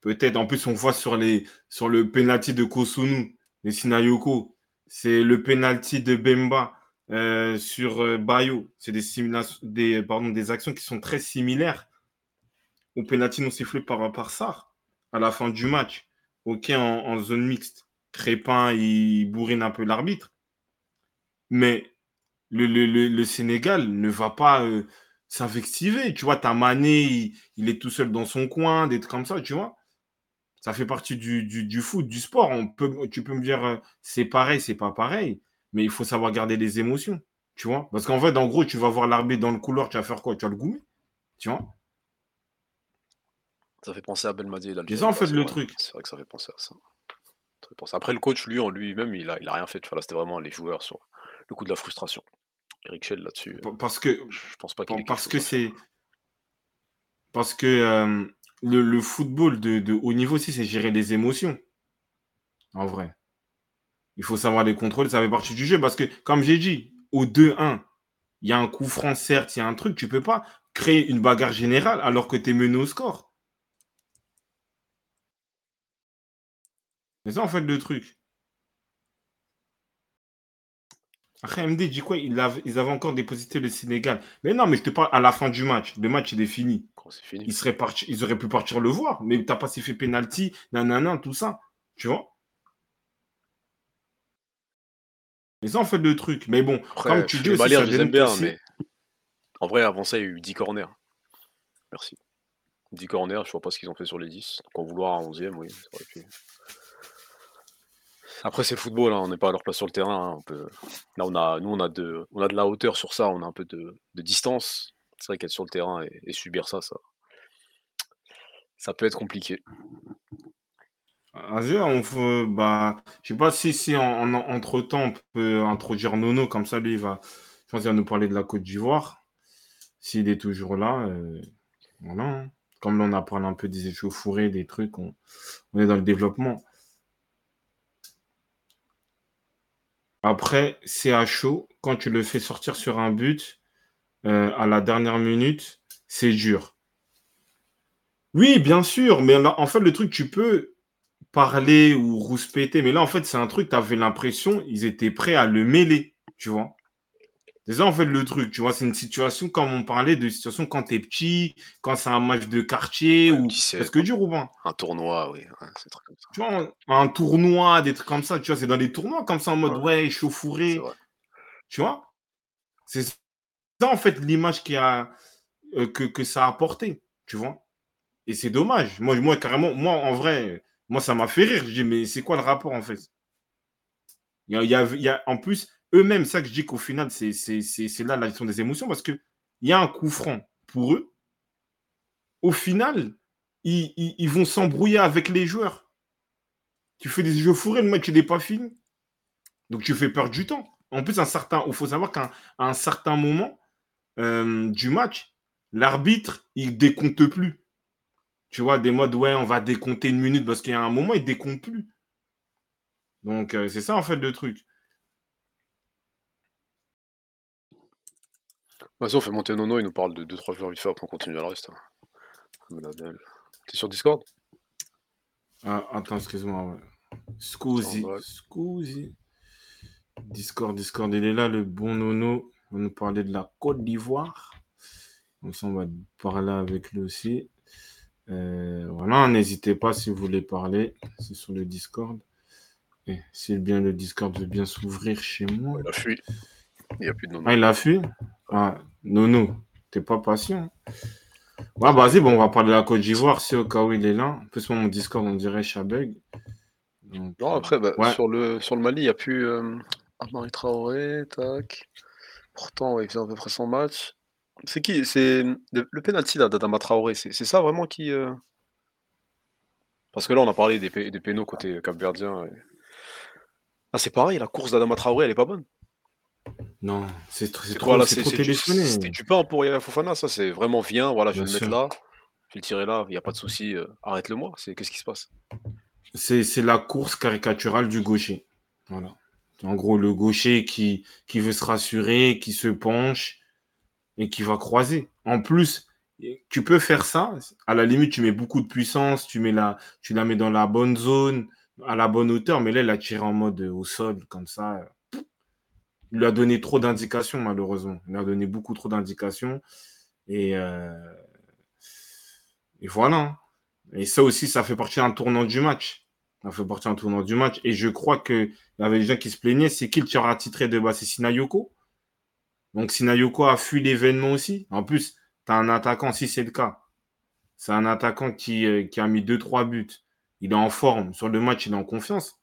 peut-être en plus, on voit sur les sur le penalty de Kosunu, les Sinayoko, c'est le penalty de Bemba, heu, sur, heu, Bayo. C'est des des pardon, des actions qui sont très similaires au penalty non sifflé par par Sarr, à la fin du match. OK, en zone mixte. Crépin, il bourrine un peu l'arbitre. Mais le Sénégal ne va pas, heu, s'invectiver, tu vois? Tu as Mané, il est tout seul dans son coin, des trucs comme ça, tu vois? Ça fait partie du foot, du sport. On peut tu peux me dire, heu, c'est pareil, c'est pas pareil, mais il faut savoir garder les émotions, tu vois? Parce qu'en fait, en gros, tu vas voir l'arbitre dans le couloir, tu vas faire quoi? Tu vas le goumer, tu vois? Ça fait penser à Belmadi et en ouais, fait, c'est le vrai. truc. C'est vrai que ça fait penser à ça. Ça fait penser après le coach, lui, en lui-même, il a il a rien fait, tu vois? Là, c'était vraiment les joueurs sur le coup de la frustration. Eric Chell là-dessus, Pa parce que je pense pas qu'il parce que c'est parce que, le le football de de haut niveau aussi, c'est gérer les émotions, en vrai. Il faut savoir les contrôler, ça fait partie du jeu parce que, comme j'ai dit, au 2-1, il y a un coup franc, certes, il y a un truc, tu peux pas créer une bagarre générale alors que tu es mené au score. C'est ça, en fait, le truc. Après, MD dit quoi? Il av ils avaient encore déposité le Sénégal. Mais non, mais je te parle à la fin du match. Le match, il est fini. Quand. Ils seraient partis ils auraient pu partir le voir, mais tu as pas sifflé penalty, nanana, tout ça, tu vois? C'est ça, en fait, le truc. Mais bon, comme Après, tu dis aussi, Maliens, ça je les aime donne bien, aussi mais en vrai, avant ça, il y a eu 10 corners. Merci. 10 corners, je vois pas ce qu'ils ont fait sur les 10. Donc en vouloir un 11e, oui, ça aurait pu Après, c'est football, hein, on n'est pas à leur place sur le terrain, hein, là, on a nous, on a de on a de la hauteur sur ça, on a un peu de de distance. C'est vrai qu'être sur le terrain et subir ça, ça ça peut être compliqué. Vas-y, on fe bah, je sais pas si si en en entre-temps, on peut introduire Nono, comme ça, lui, il va je pense qu'il va nous parler de la Côte d'Ivoire. S'il est toujours là, voilà, hein. Comme là, on a parlé un peu des échauffourées, des trucs, on on est dans le développement. Après, c'est à chaud. Quand tu le fais sortir sur un but, heu, à la dernière minute, c'est dur. Oui, bien sûr, mais en fait, le truc, tu peux parler ou rouspéter, mais là, en fait, c'est un truc, tu avais l'impression, ils étaient prêts à le mêler, tu vois? C'est ça, en fait, le truc, tu vois? C'est une situation comme on parlait de situation quand tu es petit, quand c'est un match de quartier Ouais, ou sait, presque dur ou pas? un tournoi, oui, ouais, c'est comme ça. Tu vois? Un tournoi, des trucs comme ça, tu vois? C'est dans des tournois comme ça en mode, Ouais, vrai. tu vois? C'est ça, en fait, l'image qui a, heu, que que ça a apporté, tu vois? Et c'est dommage. Moi moi, carrément, moi, en vrai, moi, ça m'a fait rire. Je dis: «Mais c'est quoi le rapport, en fait?» il y a il y a en plus, eux-mêmes, ça que je dis qu'au final, c'est là la gestion des émotions parce qu'il y a un coup franc pour eux. Au final, ils ils vont s'embrouiller avec les joueurs. Tu fais des échauffourées, le match, il est pas fini. Donc tu fais perdre du temps. En plus, un certain il faut savoir qu'à un certain moment, hem, du match, l'arbitre, il décompte plus. Tu vois? Des modes: «Ouais, on va décompter 1 minute», parce qu'il y a un moment, il décompte plus. Donc heu, c'est ça, en fait, le truc. Vas-y, on fait monter Nono, il nous parle de 2-3 joueurs vite fait, après on continue le reste, hein. Menabel. Tu es sur Discord? Ah, attends, excuse-moi, ouais. Scusi. Discord, Discord, il est là, le bon Nono. Il va nous parler de la Côte d'Ivoire. Comme ça, on va parler avec lui aussi. Heu, voilà, n'hésitez pas si vous voulez parler, c'est sur le Discord. Et si bien le Discord veut bien s'ouvrir chez moi. Il a fui. Il y a plus de Nono. Ah, il a fui? Ah, Nono, tu es pas patient. Ouais, vas-y, bon, on va parler de la Côte d'Ivoire, si au cas où il est là. En plus, moi, mon Discord, on dirait Chabeg. Donc, Non, après, bah, ouais. sur le sur le Mali, il y a plus, hem, Amari Traoré, tac. Pourtant, ouais, il faisait à peu près son match. C'est qui? C'est, le le penalty d'Adama Traoré, c'est ça vraiment qui, heu Parce que là, on a parlé des, des pénaux côté capverdien. Ah, c'est pareil, la course d'Adama Traoré, elle est pas bonne. Non, c'est trop, trop, trop téléphoné. C'était du pain pour Yaya Fofana, ça, c'est vraiment viens, voilà, je vais le mettre là, je vais le tirer là, il n'y a pas de souci, euh, arrête-le-moi. Qu'est-ce qui se passe? C'est la course caricaturale du gaucher. Voilà. En gros, le gaucher qui, qui veut se rassurer, qui se penche et qui va croiser. En plus, tu peux faire ça. À la limite, tu mets beaucoup de puissance, tu, mets la, tu la mets dans la bonne zone, à la bonne hauteur, mais là, il a tiré en mode au sol, comme ça. Il lui a donné trop d'indications, malheureusement. Il a donné beaucoup trop d'indications. Et, euh, et voilà. Et ça aussi, ça fait partie d'un tournant du match. Ça fait partie d'un tournant du match. Et je crois qu'il y avait des gens qui se plaignaient. C'est qui le tireur attitré de bas C'est Sinayoko. Donc Sinayoko a fui l'événement aussi. En plus, tu as un attaquant, si c'est le cas. C'est un attaquant qui, euh, qui a mis 2-3 buts. Il est en forme. Sur le match, il est en confiance.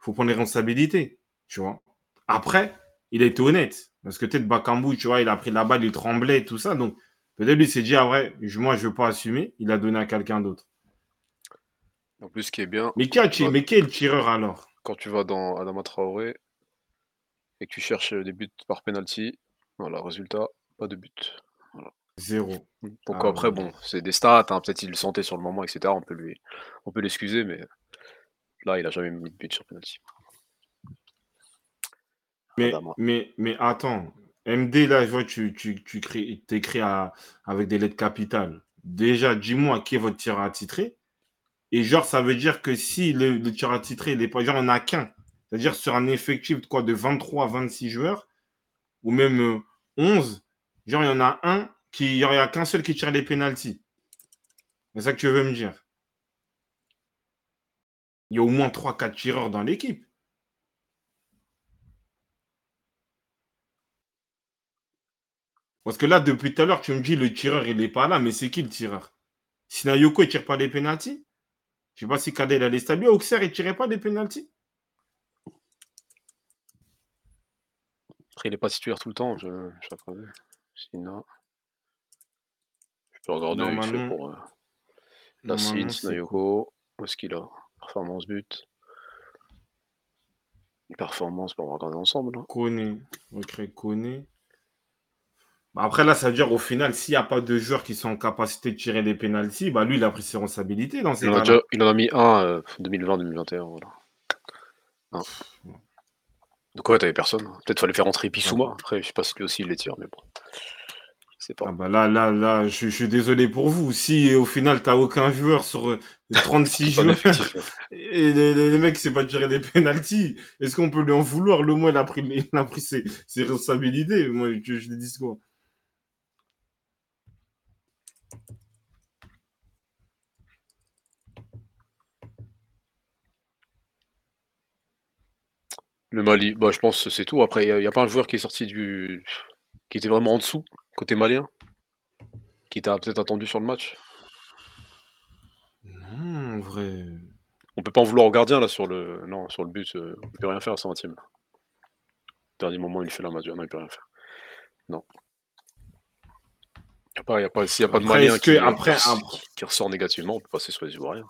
Il faut prendre les responsabilités. Tu vois. Après, il a été honnête. Parce que peut-être Bakambu, tu vois, il a pris la balle, il tremblait, tout ça. Donc, peut-être lui s'est dit, ah vrai, moi, je ne veux pas assumer. Il a donné à quelqu'un d'autre. En plus, ce qui est bien. Mais, qui mais qui est le tireur alors? Quand tu vas dans Adama Traoré et que tu cherches des buts par penalty, voilà, résultat, pas de but. Zéro. Donc ah après, bon, c'est des stats, hein, peut-être il le sentait sur le moment, etc. On peut lui, on peut l'excuser, mais là, il a jamais mis de but sur penalty. Mais, mais, mais attends, MD, là, je vois, tu, tu, tu écris avec des lettres capitales. Déjà, dis-moi qui est votre tireur attitré? Et genre, ça veut dire que si le, le tireur attitré, il est pas, genre, on n'a qu'un. C'est-à-dire sur un effectif de quoi, de 23 à 26 joueurs, ou même 11, euh, genre, il y en a un il n'y a qu'un seul qui tire les pénalties. C'est ça que tu veux me dire? Il y a au moins 3-4 tireurs dans l'équipe. Parce que là, depuis tout à l'heure, tu me dis le tireur, il n'est pas là, mais c'est qui le tireur? Sinayoko, il ne tire pas les pénalties? Je ne sais pas si Kadel a les Auxerre, il ne tirait pas des pénalties? Après, il n'est pas titulaire tout le temps, je, je Sinon peux regarder fait pour euh, la Nayoko. Où est-ce qu'il a? Performance but. Performance, pour regarder ensemble. Hein. Kone. Recrée Kone. Bah, après, là, ça veut dire au final, s'il n'y a pas de joueurs qui sont en capacité de tirer des pénalties, bah, lui, il a pris ses responsabilités dans ces il, en a il en a mis un 2020-2021. Euh, voilà. Un. Donc ouais, t'avais personne. Peut-être fallait faire rentrer Pissouma. Après, je sais pas si lui aussi il les tire, mais bon. Ah bah là, là, là, je, suis désolé pour vous. Si au final, tu n'as aucun joueur sur 36 euh, joueurs et le, mec ne pas tirer des pénalties, est-ce qu'on peut lui en vouloir? Le moins, il a pris, il a pris ses, responsabilités. Moi, je, je dis quoi Le Mali, bah, je pense que c'est tout. Après, il n'y a, a, pas un joueur qui est sorti du. qui était vraiment en dessous Côté malien Qui t'a peut-être attendu sur le match Non, en vrai. On peut pas en vouloir au gardien là sur le. Non, sur le but, euh, on peut rien faire à 120 e Dernier moment, il fait la main, non, il peut rien faire. Non. Il n'y a pas, s'il n'y a pas de malien qui, après, qui, ressort négativement, on peut passer sur les Ivoiriens.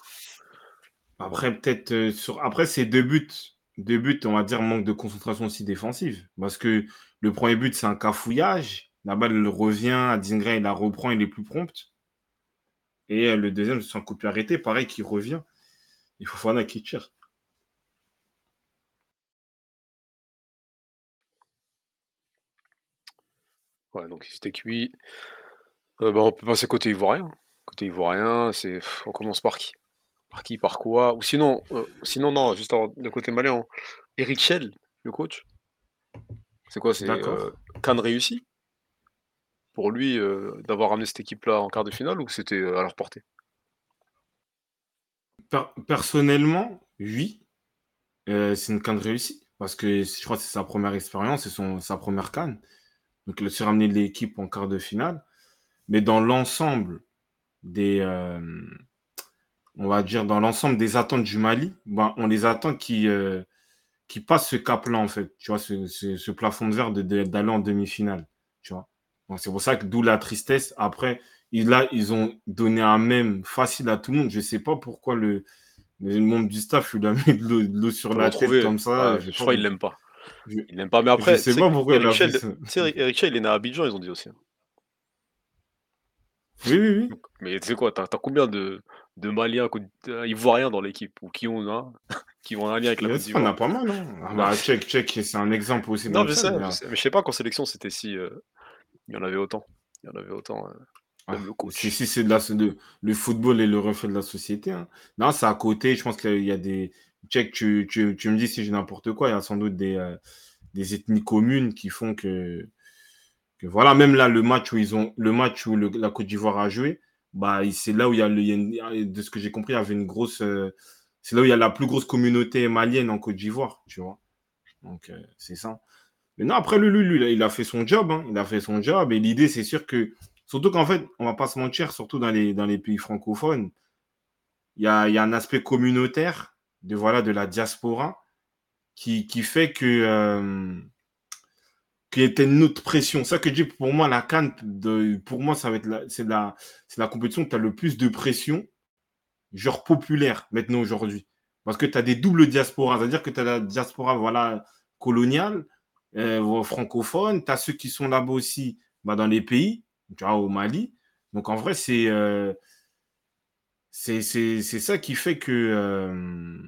Après, peut-être euh, sur. Après, c'est deux buts. Deux buts, on va dire, manque de concentration aussi défensive. Parce que le premier but, c'est un cafouillage. La balle revient à Dingra, il la reprend, il est plus prompt. Et euh, le deuxième, c'est un coup arrêté, pareil, qui revient. Il faut Fofana qui tire. Ouais, donc c'était cuit. Euh, bah, on peut passer côté ivoirien. Côté ivoirien, c'est on commence par qui? Par qui Par quoi Ou sinon, euh, sinon non, juste de côté malien. Eric Schell, le coach. C'est quoi C'est euh, Cannes réussi? Pour lui d'avoir amené cette équipe-là en quart de finale ou c'était à leur portée? Personnellement, oui. c'est une canne réussie. Parce que je crois que c'est sa première expérience, c'est sa première canne. Donc, il a ramené l'équipe en quart de finale. Mais dans l'ensemble des. On va dire dans l'ensemble des attentes du Mali, ben, on les attend qui, qui passent ce cap-là, en fait. Tu vois, ce, plafond de verre d'aller en demi-finale. Tu vois c'est pour ça que d'où la tristesse. Après, là, ils ont donné un même facile à tout le monde. Je ne sais pas pourquoi le, Le membre du staff, il a mis de l'eau sur la tête comme ça. je crois qu'il l'aime pas. Il l'aime pas. Mais après, je sais pas pourquoi Eric Shell, Eric il est né à Abidjan, ils ont dit aussi. Oui, oui, oui. Mais tu sais quoi, t'as as combien de, de Maliens euh, ivoiriens dans l'équipe ou qui ont hein, qui ont un lien avec la Côte d'Ivoire On a pas mal, non ah bah, Tchèque, c'est un exemple aussi. Non, je sais, mais je sais pas qu'en sélection c'était si. Euh, il y en avait autant. Il y en avait autant. Euh, ah, si, si c'est de la, le football et le reflet de la société. Hein. Non, c'est à côté. Je pense qu'il y a des. Tchèques, tu, tu, tu, me dis si j'ai n'importe quoi. Il y a sans doute des, des ethnies communes qui font que voilà, même là, le match où ils ont le match où la Côte d'Ivoire a joué, bah, c'est là où il y a, le, de ce que j'ai compris, il y avait une grosse. Euh, c'est là où il y a la plus grosse communauté malienne en Côte d'Ivoire, tu vois. Donc, euh, c'est ça. Mais non, après, lui, lui, il a fait son job. Hein. il a fait son job. Et l'idée, c'est sûr que. Surtout qu'en fait, on va pas se mentir, surtout dans les, dans les pays francophones, il y a, y a un aspect communautaire de, voilà, de la diaspora qui, qui fait que. Euh, qui était une autre pression. Ça que je dis, pour moi, la Cannes, pour moi, ça va être c'est la, c'est la compétition où tu as le plus de pression, genre populaire, maintenant, aujourd'hui. Parce que tu as des doubles diasporas. C'est-à-dire que tu as la diaspora, voilà, coloniale, euh, francophone. Tu as ceux qui sont là-bas aussi, bah, dans les pays, tu vois, au Mali. Donc, en vrai, c'est, euh, c'est, c'est, ça qui fait que euh,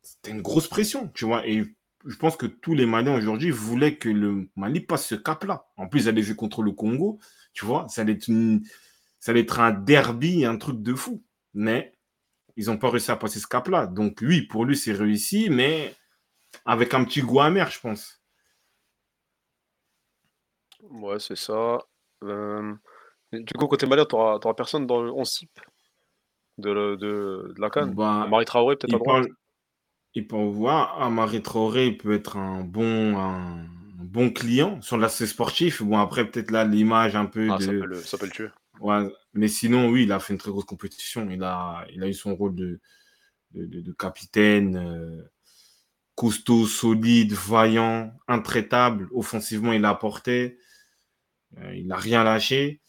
c'était une grosse pression, tu vois. Et je pense que tous les Maliens aujourd'hui voulaient que le Mali passe ce cap-là. En plus, ils allaient jouer contre le Congo, tu vois, ça allait être, ça allait être un derby, un truc de fou. Mais ils n'ont pas réussi à passer ce cap-là. Donc, lui, pour lui, c'est réussi, mais avec un petit goût amer, je pense. Ouais, c'est ça. Euh, du coup, côté Malien, tu n'auras personne dans le 11 de, de, la Cannes bah, Marie Traoré, peut-être à droite il peut voir, Amari Traoré peut être un bon, un bon client sur l'aspect sportif. Bon, après, peut-être là, l'image un peu ah, de. Ça peut, le, ça peut le tuer. Ouais, mais sinon, oui, il a fait une très grosse compétition. Il a, il a eu son rôle de, de, de, capitaine, euh, costaud, solide, vaillant, intraitable. Offensivement, il a apporté. Euh, il n'a rien lâché.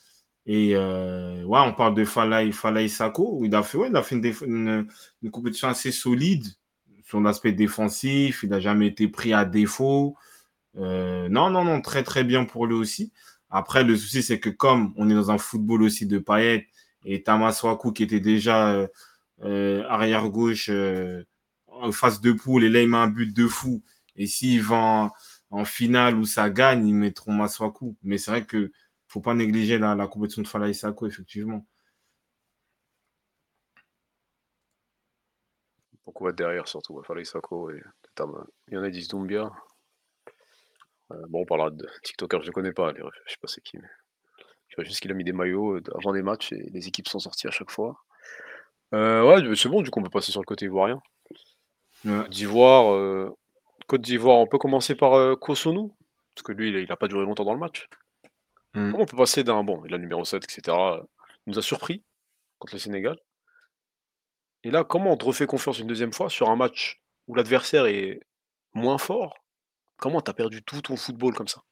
Et euh, ouais, on parle de Falay, Falay Sako. Il a fait, ouais, il a fait une, une compétition assez solide son aspect défensif, il n'a jamais été pris à défaut. Euh, non, non, non, très très bien pour lui aussi. Après, le souci, c'est que comme on est dans un football aussi de paillettes, et Tamas Waku qui était déjà euh, euh, arrière gauche en face de poule, et là il met un but de fou. Et s'il va en, finale où ça gagne, ils mettront Maswaku. Mais c'est vrai que faut pas négliger la, la compétition de Falaï Sako, effectivement. Beaucoup derrière surtout. Il fallait Sako et il y en a qui disent Doumbia. Euh, bon, on parlera de TikToker, je ne connais pas, je ne sais pas c'est qui, mais je vois juste qu'il a mis des maillots euh, avant des matchs et les équipes sont sorties à chaque fois. Euh, ouais, c'est bon, du coup, on peut passer sur le côté ivoirien. D'Ivoire, Côte d'Ivoire, on peut commencer par euh, Kosonou, parce que lui, il n'a pas duré longtemps dans le match. Hmm. Comment on peut passer d'un bon, il a le numéro 7, etc. Il nous a surpris contre le Sénégal. Et là, comment on te refait confiance une deuxième fois sur un match où l'adversaire est moins fort? Comment tu as perdu tout ton football comme ça?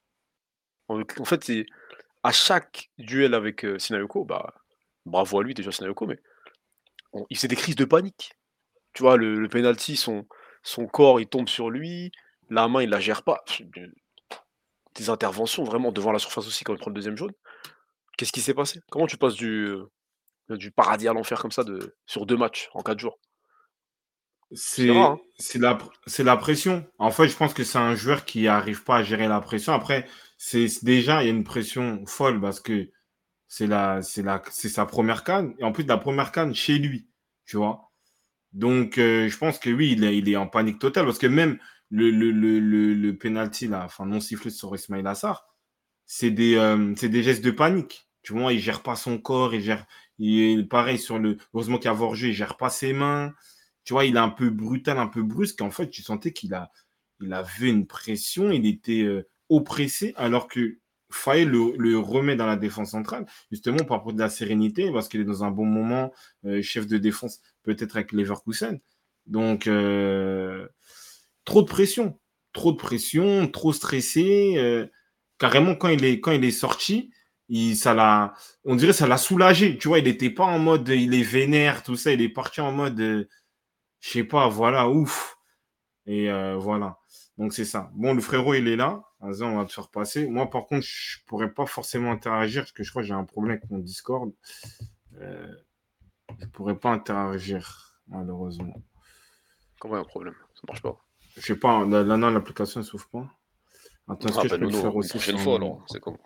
En fait, à chaque duel avec, Sinayoko, bah, bravo à lui déjà Sinayoko, mais il fait des crises de panique. Tu vois, le le penalty, son corps, il tombe sur lui, la main, il la gère pas. des interventions vraiment devant la surface aussi quand il prend le deuxième jaune. Qu'est-ce qui s'est passé? Comment tu passes du, du paradis à l'enfer comme ça de, sur deux matchs en quatre jours. C'est hein. la, la pression. En fait, je pense que c'est un joueur qui n'arrive pas à gérer la pression. Après, c'est déjà, il y a une pression folle parce que c'est sa première canne. Et en plus, la première canne chez lui, tu vois. Donc, euh, je pense que oui, il est, il est, en panique totale parce que même le, le, le, le, penalty, là, enfin non sifflé sur Ismail Assar, c'est des, euh, des gestes de panique. Tu vois, il gère pas son corps, il gère, il pareil sur le. Heureusement a Vorgé, il gère pas ses mains. Tu vois, il est un peu brutal, un peu brusque. En fait, tu sentais qu'il a, il avait une pression, il était euh, oppressé, alors que Faye le, remet dans la défense centrale, justement par rapport de la sérénité, parce qu'il est dans un bon moment, euh, chef de défense, peut-être avec Leverkusen. Donc, euh, trop de pression, trop de pression, trop stressé. carrément, quand il est, quand il est sorti, ça l'a, on dirait ça l'a soulagé. Tu vois, il n'était pas en mode il est vénère, tout ça. Il est parti en mode je sais pas, voilà, ouf. Et euh, voilà. Donc c'est ça. Bon, le frérot, il est là. Vas-y, on va te faire passer. Moi, par contre, je pourrais pas forcément interagir parce que je crois que j'ai un problème avec mon Discord. Euh, je pourrais pas interagir, malheureusement. Comment un problème? Ça marche pas. Je sais pas, là, non, l'application ne s'ouvre pas. Attends, est-ce que je peux le faire aussi prochaine fois, alors, c'est comment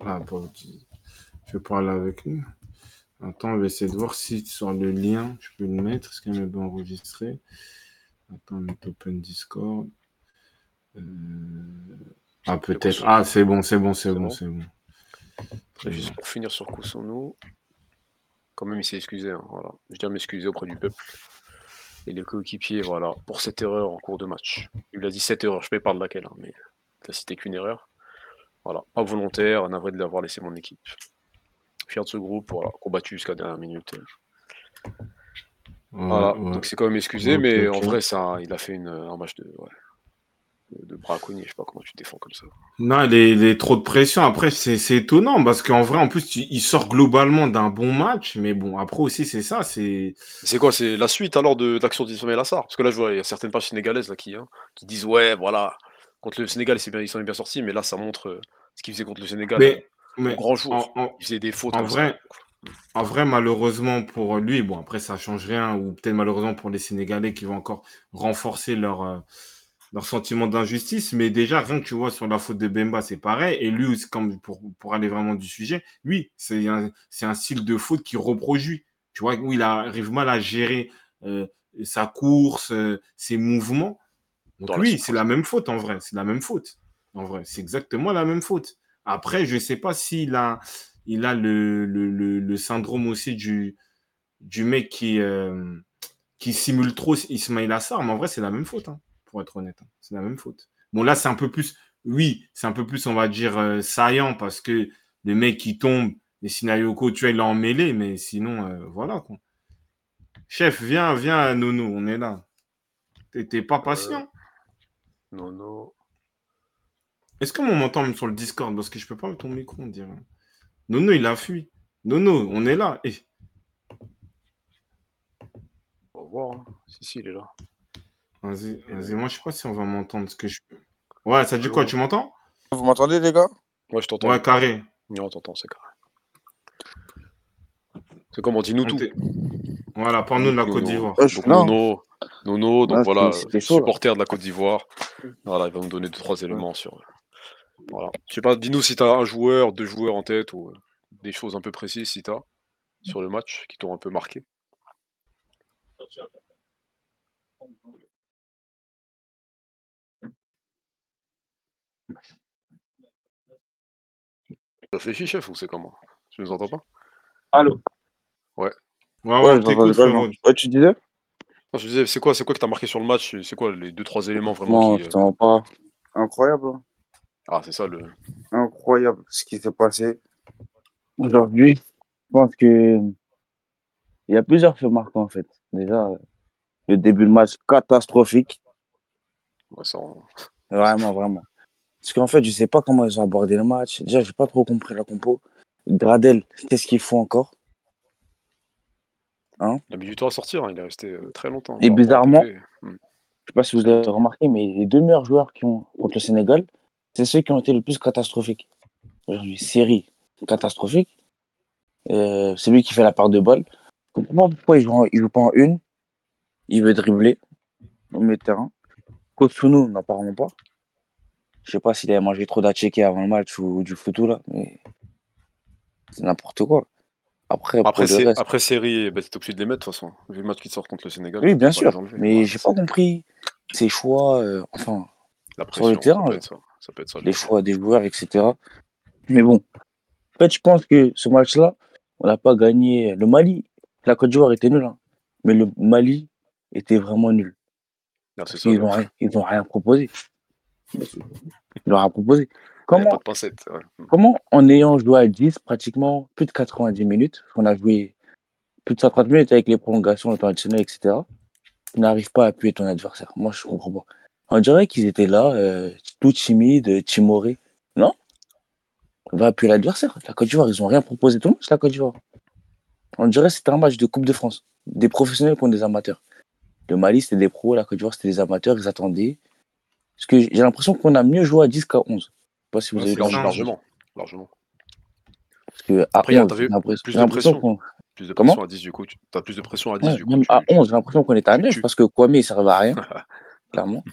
ah, Je vais parler avec lui. Attends, on va essayer de voir si sur le lien, je peux le mettre. Est-ce qu'il est bien enregistré? Attends, met open Discord. Euh, ah, peut-être. Ah, c'est bon, c'est bon, c'est bon, c'est bon. Juste pour finir sur nous quand même, il s'est excusé. Hein, voilà. Je tiens à m'excuser auprès du peuple et les coéquipiers voilà, pour cette erreur en cours de match. Il a dit cette erreur, je ne sais pas de laquelle, hein, mais il a cité qu'une erreur. Voilà, pas volontaire, navré de l'avoir laissé mon équipe. Fier de ce groupe, voilà, combattu jusqu'à la dernière minute. Voilà, donc c'est quand même excusé, mais en vrai, ça, il a fait une, un match de, de braconnier. Je sais pas comment tu défends comme ça. Non, il est, trop de pression. Après, c'est étonnant parce qu'en vrai, en plus, il sort globalement d'un bon match. Mais bon, après aussi, c'est ça. C'est quoi? C'est la suite alors de l'action d'Ismaël Assar? Parce que là, je vois, il y a certaines pages sénégalaises là, qui, hein, qui disent Ouais, voilà, contre le Sénégal, bien, ils sont bien sortis. Mais là, ça montre euh, ce qu'il faisait contre le Sénégal. Mais, mais grand jour. il faisait des fautes. En vrai, en vrai, malheureusement pour lui, bon, après, ça change rien. Ou peut-être malheureusement pour les Sénégalais qui vont encore renforcer leur. Euh, leur sentiment d'injustice. Mais déjà, rien que tu vois sur la faute de Bemba, c'est pareil. Et lui, comme pour, pour aller vraiment du sujet, oui, c'est un, un style de faute qui reproduit. Tu vois, où il arrive mal à gérer euh, sa course, euh, ses mouvements. Donc oui, c'est la même faute en vrai. C'est la même faute. En vrai, c'est exactement la même faute. Après, je ne sais pas s'il a, il a le, le, le, syndrome aussi du, du mec qui, euh, qui simule trop Ismail Assar, mais en vrai, c'est la même faute. Hein pour être honnête. Hein. C'est la même faute. Bon, là, c'est un peu plus, oui, c'est un peu plus, on va dire, euh, saillant parce que les mecs qui tombent, les Sinayoko, tu vois, il l'a emmêlé, mais sinon, euh, voilà. Quoi. Chef, viens, viens, Nono, on est là. T'es pas patient Nono. Est-ce qu'on m'entend même sur le Discord? Parce que je peux pas mettre ton micro, on dirait. Nono, il a fui. Nono, on est là. Et... Eh. On va voir. Hein. Si, si, il est là. Vas-y, vas-y. Moi, je sais pas si on va m'entendre. Ce que je... Ouais, ça dit quoi Tu m'entends? Vous m'entendez, les gars? Ouais, je t'entends. Ouais, carré. Non, t'entends, c'est carré. C'est comme on dit nous tout. Voilà, parle-nous de la Côte d'Ivoire. Donc, Nono, Nono, donc voilà, supporter de la Côte d'Ivoire. Voilà, il va nous donner deux, trois éléments sur. Voilà. Je sais pas, dis-nous si tu as un joueur, deux joueurs en tête ou euh, des choses un peu précises si tu as sur le match qui t'ont un peu marqué. Réfléchis, chef, ou c'est comment? Tu nous entends pas? Allô? Ouais. Ouais, ouais, ouais, ouais tu disais Je disais, c'est quoi, c'est quoi que t'as marqué sur le match C'est quoi les deux, trois éléments vraiment qui, euh... pas. Incroyable. Hein. Ah, c'est ça le. Incroyable ce qui s'est passé aujourd'hui. Je pense que il y a plusieurs faits marquants en fait. Déjà, le début de match catastrophique. Ouais, ça, Vraiment, vraiment. Parce qu'en fait, je sais pas comment ils ont abordé le match. Déjà, j'ai pas trop compris la compo. Gradel, qu'est-ce qu'il faut encore? Hein Il a mis du temps à sortir, hein. il est resté euh, très longtemps. Et bizarrement, hmm. je sais pas si vous avez remarqué, mais les deux meilleurs joueurs qui ont contre le Sénégal, c'est ceux qui ont été le plus catastrophiques. Aujourd'hui, série catastrophique. Euh, c'est lui qui fait la part de balle. Je comprends pas pourquoi il joue, joue pas en une? Il veut dribbler au milieu de terrain. Kotsunu, n'en parlons pas. Je sais pas s'il avait mangé trop d'atchéké avant le match ou du foutu là, mais c'est n'importe quoi. Après, après, après série, bah, t'es obligé de les mettre de toute façon. Vu le match qui sort contre le Sénégal. Oui, bien sûr. Mais j'ai pas compris ses choix, euh, enfin, sur le terrain. Ça peut être ça. les choix des joueurs, etc. Mais bon, en fait, je pense que ce match-là, on n'a pas gagné. Le Mali, la Côte d'Ivoire était nulle, hein. mais le Mali était vraiment nul. ils n'ont rien, rien proposé. Ils n'ont rien proposé. Comment, comment, en ayant joué à 10, pratiquement plus de 90 minutes, on a joué plus de 130 minutes avec les prolongations, le temps additionnel, etc., tu n'arrives pas à appuyer ton adversaire. Moi, je comprends pas. On dirait qu'ils étaient là, euh, tout timides, timorés. Non On va appuyer l'adversaire. La Côte d'Ivoire, ils n'ont rien proposé tout le monde, la Côte d'Ivoire. On dirait que c'était un match de Coupe de France. Des professionnels contre des amateurs. Le Mali, c'était des pros, la Côte d'Ivoire, c'était des amateurs, ils attendaient. Parce que j'ai l'impression qu'on a mieux joué à 10 qu'à 11. Je sais pas si vous avez largement, largement. Parce que Après, tu as plus de pression. Plus de pression à 10 du coup. Tu as plus de pression à 10 du coup. Même à 11, j'ai l'impression qu'on était à 9 parce que Kwame, il servait à rien. clairement.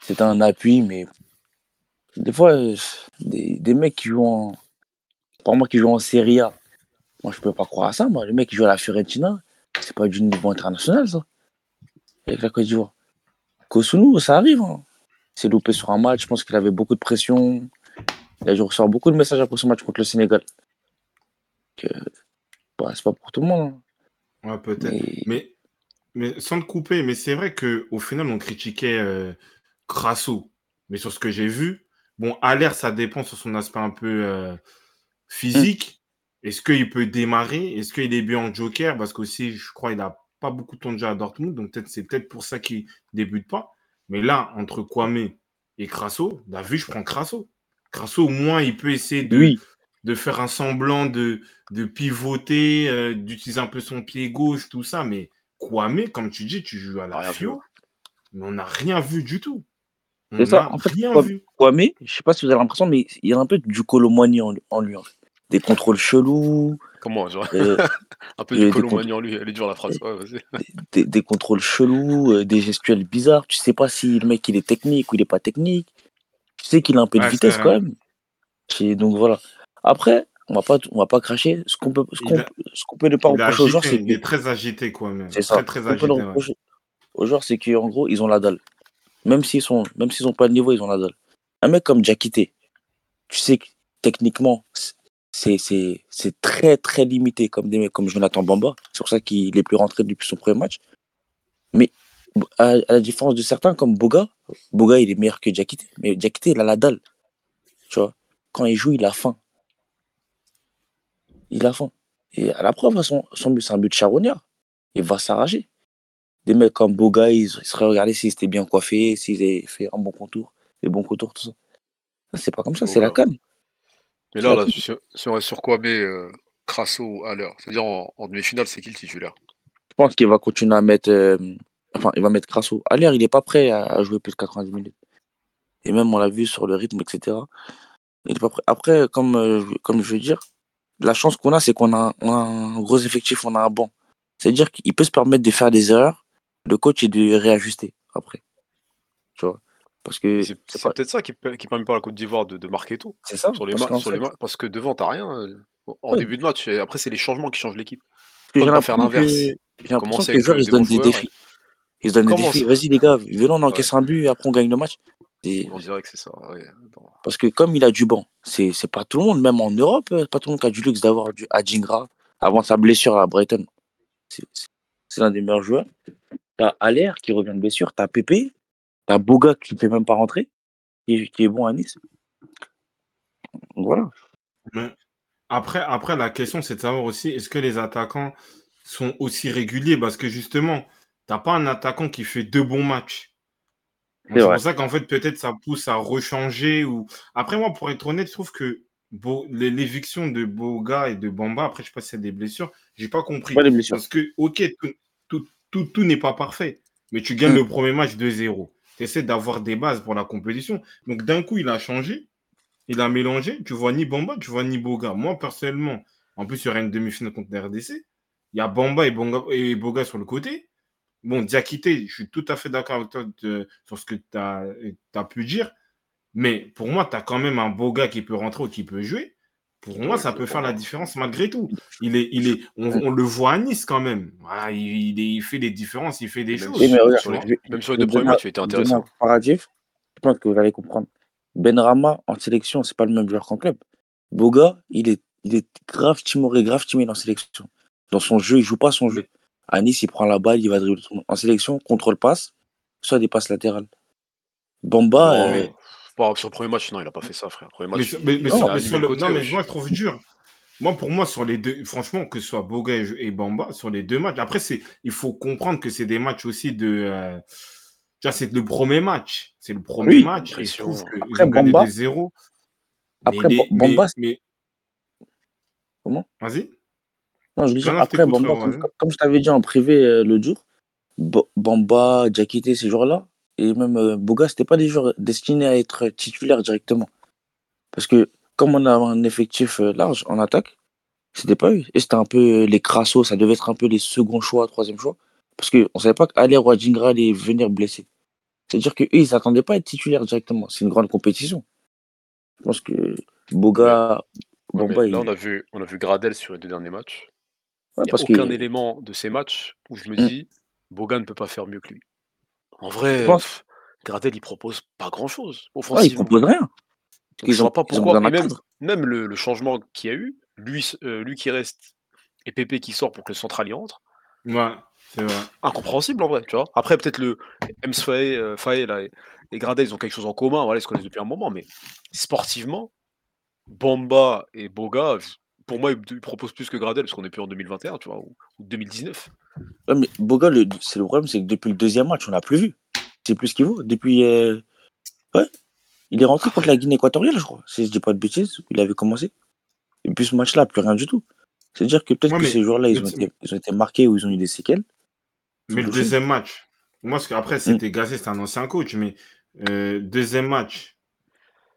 C'était un appui, mais des fois, euh, des, des mecs qui jouent en. Pour moi, qui jouent en Serie A, moi, je peux pas croire à ça. Moi, le mec qui joue à la Fiorentina, c'est pas du niveau international, ça. Avec la Côte d'Ivoire. Kosunu, ça arrive. Hein. C'est loupé sur un match. Je pense qu'il avait beaucoup de pression. Dû recevoir beaucoup de messages après ce match contre le Sénégal. Que, bah, c'est pas pour tout le monde. Hein. Ouais, peut-être. Mais... mais... sans te couper, mais c'est vrai qu'au final, on critiquait euh, Crasso. Mais sur ce que j'ai vu, bon, l'air, ça dépend sur son aspect un peu euh, physique. Est-ce qu'il peut démarrer? Est-ce qu'il est bien en joker? Parce qu'aussi, je crois qu'il n'a pas beaucoup de temps déjà à Dortmund. Donc, peut c'est peut-être pour ça qu'il ne débute pas. Mais là, entre Kwame et Crasso, la vu, je prends Crasso. Crasso, au moins, il peut essayer de, de faire un semblant de, de pivoter, euh, d'utiliser un peu son pied gauche, tout ça. Mais Kwame, comme tu dis, tu joues à la Fio, mais on n'a rien vu du tout. C'est ça, en fait, rien vu. Kwame, je ne sais pas si vous avez l'impression, mais il y a un peu du Colomani en, en lui. En fait des contrôles chelous. Comment genre euh, Un peu de colomanie en lui, elle est dure la phrase. des, des, contrôles chelous, euh, des gestuels bizarres. Tu sais pas si le mec il est technique ou il est pas technique. Tu sais qu'il a un peu de vitesse quand même. Donc voilà. Après, on va pas, on va pas cracher. Ce qu'on peut, ce qu'on, ce qu'on peut ne pas reprocher aux joueurs, c'est qu'il est très agité quoi même. C'est ça. Très, agité, aux joueurs, c'est qu'en gros, ils ont la dalle. Même s'ils sont, même s'ils ont pas de niveau, ils ont la dalle. Un mec comme Jakité, tu sais que techniquement, c'est très très limité comme des mecs comme Jonathan Bamba. C'est pour ça qu'il est plus rentré depuis son premier match. Mais à, la différence de certains comme Boga, Boga il est meilleur que Diakité. Mais Diakité il a la dalle. Tu vois, quand il joue, il a faim. Il a faim. Et à la preuve, son, son but, c'est un but charognard. Il va s'arracher. Des mecs comme Boga, ils, seraient regardés s'ils étaient bien coiffés, s'ils avaient fait un bon contour, des bons contours, tout ça. C'est pas comme ça, c'est la canne. Mais là, là si, on reste sur Kwame, euh, Crasso à l'heure, c'est-à-dire en, demi-finale, c'est qui le titulaire? Je pense qu'il va continuer à mettre. Euh, enfin, il va mettre Crasso. À l'air, il n'est pas prêt à, jouer plus de 90 minutes. Et même, on l'a vu sur le rythme, etc. Il est pas prêt. Après, comme, euh, comme je veux dire, la chance qu'on a, c'est qu'on a, un gros effectif, on a un banc. C'est-à-dire qu'il peut se permettre de faire des erreurs, le coach, et de réajuster après. Tu vois? Parce que c'est peut-être ça qui, qui permet pas à la Côte d'Ivoire de, marquer tout. C'est ça. Sur les, parce, sur les parce que devant, t'as rien. Euh, en début de match, et après, c'est les changements qui changent l'équipe. J'ai faire l'inverse. J'ai l'impression que les joueurs, ils se donnent des défis. Ils se donnent des défis. Vas-y, les gars, venons, on encaisse un but et après, on gagne le match. On dirait que c'est ça. Parce que comme il a du banc, c'est pas tout le monde, même en Europe, euh, pas tout le monde qui a du luxe d'avoir du Adjingra avant sa blessure à Brighton. C'est l'un des meilleurs joueurs. T'as Aller qui revient de blessure, t'as Pépé, T'as Boga qui ne fait même pas rentrer, qui, est bon à Nice. Voilà. après, après, la question, c'est de savoir aussi, est-ce que les attaquants sont aussi réguliers? Parce que justement, tu n'as pas un attaquant qui fait deux bons matchs. C'est pour ça qu'en fait, peut-être ça pousse à rechanger. Ou... Après, moi, pour être honnête, je trouve que l'éviction de Boga et de Bamba, après, je sais pas si c'est des blessures, j'ai pas compris. Parce que, ok, tout, tout, tout, n'est pas parfait, mais tu gagnes mm. le premier match 2-0 tu essaies d'avoir des bases pour la compétition. Donc d'un coup, il a changé, il a mélangé. Tu vois ni Bamba, tu vois ni Boga. Moi, personnellement, en plus, il y aura une demi-finale contre la RDC. Il y a Bamba et, et Boga sur le côté. Bon, Diakité, je suis tout à fait d'accord avec toi sur ce que tu as, as, pu dire. Mais pour moi, tu as quand même un Boga qui peut rentrer ou qui peut jouer. Pour moi, ça peut faire la différence malgré tout. Il est, il est, on, le voit à Nice quand même. il, il, fait des différences, il fait des choses. même sur les deux premiers matchs, il était intéressant. je pense que vous allez comprendre. Benrama, en sélection, c'est pas le même joueur qu'en club. Boga, il est, il est grave timoré, grave timide en sélection. Dans son jeu, il joue pas son jeu. À Nice, il prend la balle, il va dribbler. En sélection, contrôle passe, soit des passes latérales. Bamba, euh, sur le premier match, non, il n'a pas fait ça, frère. Premier match, mais, mais, sur, le, non, mais moi, je trouve dur. Moi, pour moi, sur les deux, franchement, que ce soit Boga et Bamba, sur les deux matchs, après, il faut comprendre que c'est des matchs aussi de. Euh, c'est le premier match. C'est le premier match. Et je trouve après, Bamba, des zéros. Après, Bamba. Mais, Comment? Vas-y. Non, je dis après, Bamba, comme, je t'avais dit en privé euh, le jour, Bamba, Diakité, ces joueurs-là, et même euh, Boga, c'était pas des joueurs destinés à être titulaires directement. Parce que comme on a un effectif euh, large en attaque, c'était pas eux. Et c'était un peu les crassos, ça devait être un peu les seconds choix, troisième choix. Parce qu'on ne savait pas qu'Aler ou Adjingra allait venir blesser. C'est-à-dire qu'eux, ils n'attendaient pas à être titulaires directement. C'est une grande compétition. Je pense que Boga. Bamba, là, on, a vu, on a vu Gradel sur les deux derniers matchs. Il n'y a aucun élément de ces matchs où je me mm. dis, Boga ne peut pas faire mieux que lui. En vrai, Gradel, il propose pas grand-chose. Ouais, il propose rien. je vois pas pourquoi. même, même le, changement qu'il y a eu, lui, euh, lui qui reste et Pépé qui sort pour que le central y entre. Ouais, c'est vrai. Incompréhensible en vrai, tu vois. Après, peut-être le Ems Faye, euh, là, et, Gradel, ils ont quelque chose en commun. Voilà, ils se connaissent depuis un moment, mais sportivement, Bamba et Boga, pour moi, ils proposent plus que Gradel, parce qu'on est plus en 2021, tu vois, ou, 2019. mais Boga, c'est le problème, c'est que depuis le deuxième match, on n'a plus vu. C'est plus ce qu'il vaut. Depuis. Euh, ouais. Il est rentré contre la Guinée équatoriale, je crois. Si je dis pas de bêtises, il avait commencé. Et puis ce match-là, plus rien du tout. C'est-à-dire que peut-être que ces joueurs-là, ils, ont été, marqués ou ils ont eu des séquelles. Mais le deuxième match, moi, parce qu'après, c'était mm. Gazé, c'était un ancien coach, mais euh, deuxième match,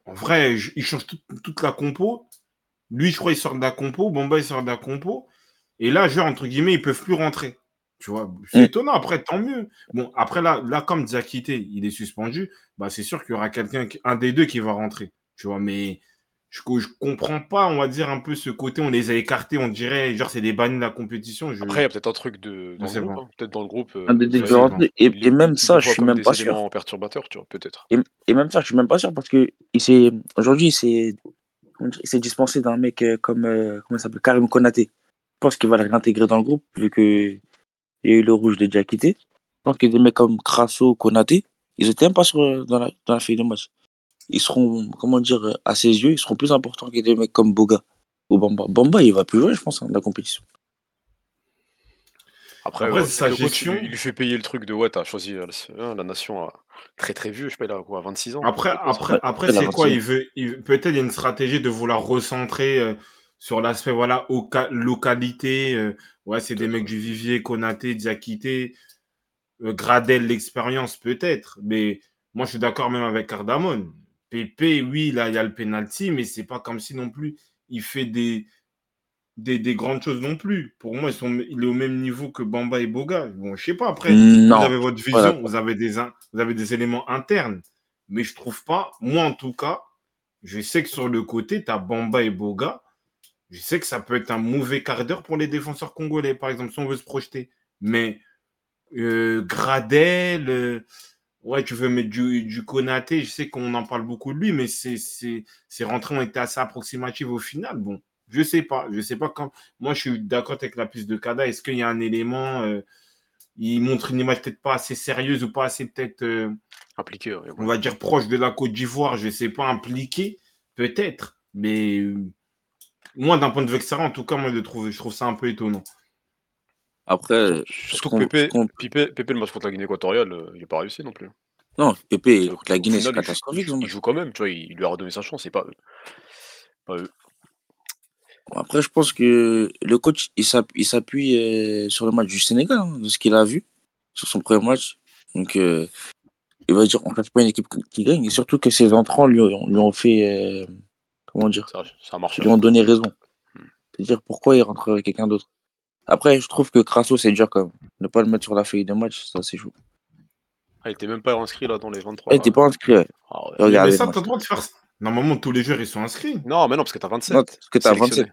en vrai, il change toute la compo. Lui, je crois, il sort de la compo. Bomba, il sort de la compo. Et là, genre, entre guillemets, ils peuvent plus rentrer. Tu vois, c'est mm. étonnant. Après, tant mieux. Bon, après, là, là comme Diakité, il est suspendu, bah, c'est sûr qu'il y aura quelqu'un, un des deux qui va rentrer. Tu vois, mais je, je comprends pas, on va dire, un peu ce côté, on les a écartés, on dirait, genre, c'est des bannis de la compétition. Après, il y a peut-être un truc de, dans le groupe, hein. peut-être dans le groupe. Euh, et, même ça, je suis même pas sûr. perturbateur, tu vois, peut-être. Et, même ça, je suis même pas sûr parce que aujourd'hui, c'est il s'est dispensé d'un mec euh, comme euh, comment s'appelle Karim Konaté. Je pense qu'il va le réintégrer dans le groupe vu que il y a eu le rouge de Diakité. Je pense que des mecs comme Crasso, Konaté, ils étaient même pas sur, dans, la, dans feuille de match. Ils seront, comment dire, à ses yeux, ils seront plus importants que des mecs comme Boga ou Bamba. Bamba, il va plus jouer, je pense, hein, dans la compétition. Après, sa gestion... il lui fait payer le truc de ouais, t'as choisi euh, hein, la nation à très très vieux, je sais pas, il a quoi, 26 ans. Après, après, après c'est quoi Il veut, peut-être il y a une stratégie de vouloir recentrer euh, sur l'aspect voilà localité. Euh, ouais, c'est des mecs du Vivier, Konaté, Diakité, Gradel, l'expérience peut-être. Mais moi, je suis d'accord même avec Cardamone. Pépé, oui, là, il y a le penalty, mais c'est pas comme si non plus il fait des, des, grandes choses non plus. Pour moi, ils sont, il est au même niveau que Bamba et Boga. Bon, je sais pas, après, vous avez votre vision, vous, avez des, vous avez des éléments internes, mais je trouve pas, moi en tout cas, je sais que sur le côté, tu as Bamba et Boga. Je sais que ça peut être un mauvais quart d'heure pour les défenseurs congolais, par exemple, si on veut se projeter. Mais euh, Gradel, euh, ouais, tu veux mettre du, du Konaté, je sais qu'on en parle beaucoup de lui, mais ces rentrées ont été assez approximatives au final. Bon, je sais pas. Je sais pas quand. Moi, je suis d'accord avec la piste de Kada. Est-ce qu'il y a un élément. Euh, il montre une image peut-être pas assez sérieuse ou pas assez peut-être. Euh, impliqué. On va dire proche de la Côte d'Ivoire? Je sais pas, impliqué. Peut-être. Mais euh, moi, d'un point de vue extérieur, en tout cas, moi, je trouve, je trouve ça un peu étonnant. Après, surtout que Pépé, Pépé, le match contre la Guinée équatoriale, il n'a pas réussi non plus. Non, Pépé contre la Guinée, c'est catastrophique. Il, joue quand même, tu vois, il, lui a redonné sa chance, c'est pas Pas eux. Après, je pense que le coach, il s'appuie euh, sur le match du Sénégal, hein, de ce qu'il a vu sur son premier match. Donc, euh, il va dire on ne pas une équipe qui gagne. Et surtout que ses entrants lui, ont fait. Euh, comment dire ça, ça a marché. Lui ont donné raison. Hmm. C'est-à-dire pourquoi il rentre avec quelqu'un d'autre? Après, je trouve que Crasso, c'est dur quand même. Ne pas le mettre sur la feuille de match, ça, c'est chaud. Ah, il était même pas inscrit là dans les 23. il n'était pas inscrit, ouais. Ah, mais ça, t'as le droit de faire ça. Normalement, tous les joueurs, ils sont inscrits. Non, mais non, parce que t'as 27. Non, parce que t'as 27.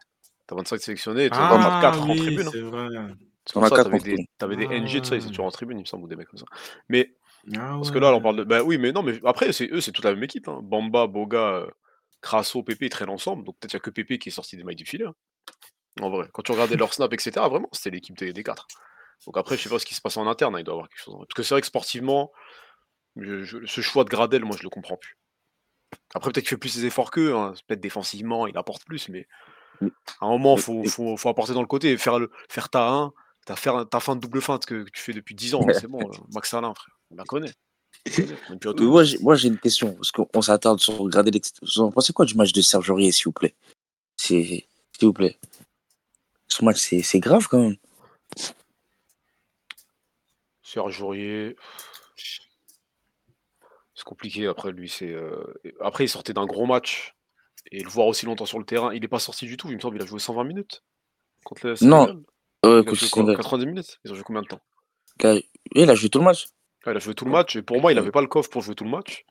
T'as 25 sélectionnés et t'as ah, 4 en tribune. Hein. C'est vrai. t'avais des, avais des NG de ça, ils étaient toujours en tribune, il me semble, ou des mecs comme ça. Mais, ah parce que là, on parle de. Bah oui, mais non, mais après, c'est eux, c'est toute la même équipe. Hein. Bamba, Boga, Crasso, Pépé, ils traînent ensemble. Donc peut-être qu'il n'y a que Pépé qui est sorti des mailles du filet. Hein. En vrai, quand tu regardais leur snap, etc., vraiment, c'était l'équipe des, des 4. Donc après, je sais pas ce qui se passe en interne, il doit y avoir quelque chose. Parce que c'est vrai que sportivement, ce choix de Gradel, moi, je le comprends plus. Après, peut-être qu'il fait plus ses efforts qu'eux. Hein. Peut-être défensivement, il apporte plus, mais à un moment, il faut, faut, apporter dans le côté. Faire, le, faire ta 1, ta, faire, ta fin de double feinte que, tu fais depuis 10 ans. Hein, c'est bon, euh, Max Alain, frère. On la connaît. moi, j'ai une question. Parce qu'on s'attarde sur regarder Vous en pensez quoi du match de Serge Aurier, s'il vous plaît? S'il vous plaît. Ce match, c'est grave quand même. Serge Aurier. C'est compliqué après lui. C'est euh, après il sortait d'un gros match et le voir aussi longtemps sur le terrain, il n'est pas sorti du tout. Il me semble qu'il a joué 120 minutes contre le Non, euh, il a joué 90 minutes? Ils ont joué combien de temps? Il a joué tout le match. il a joué tout le match et pour moi il n'avait pas le coffre pour jouer tout le match.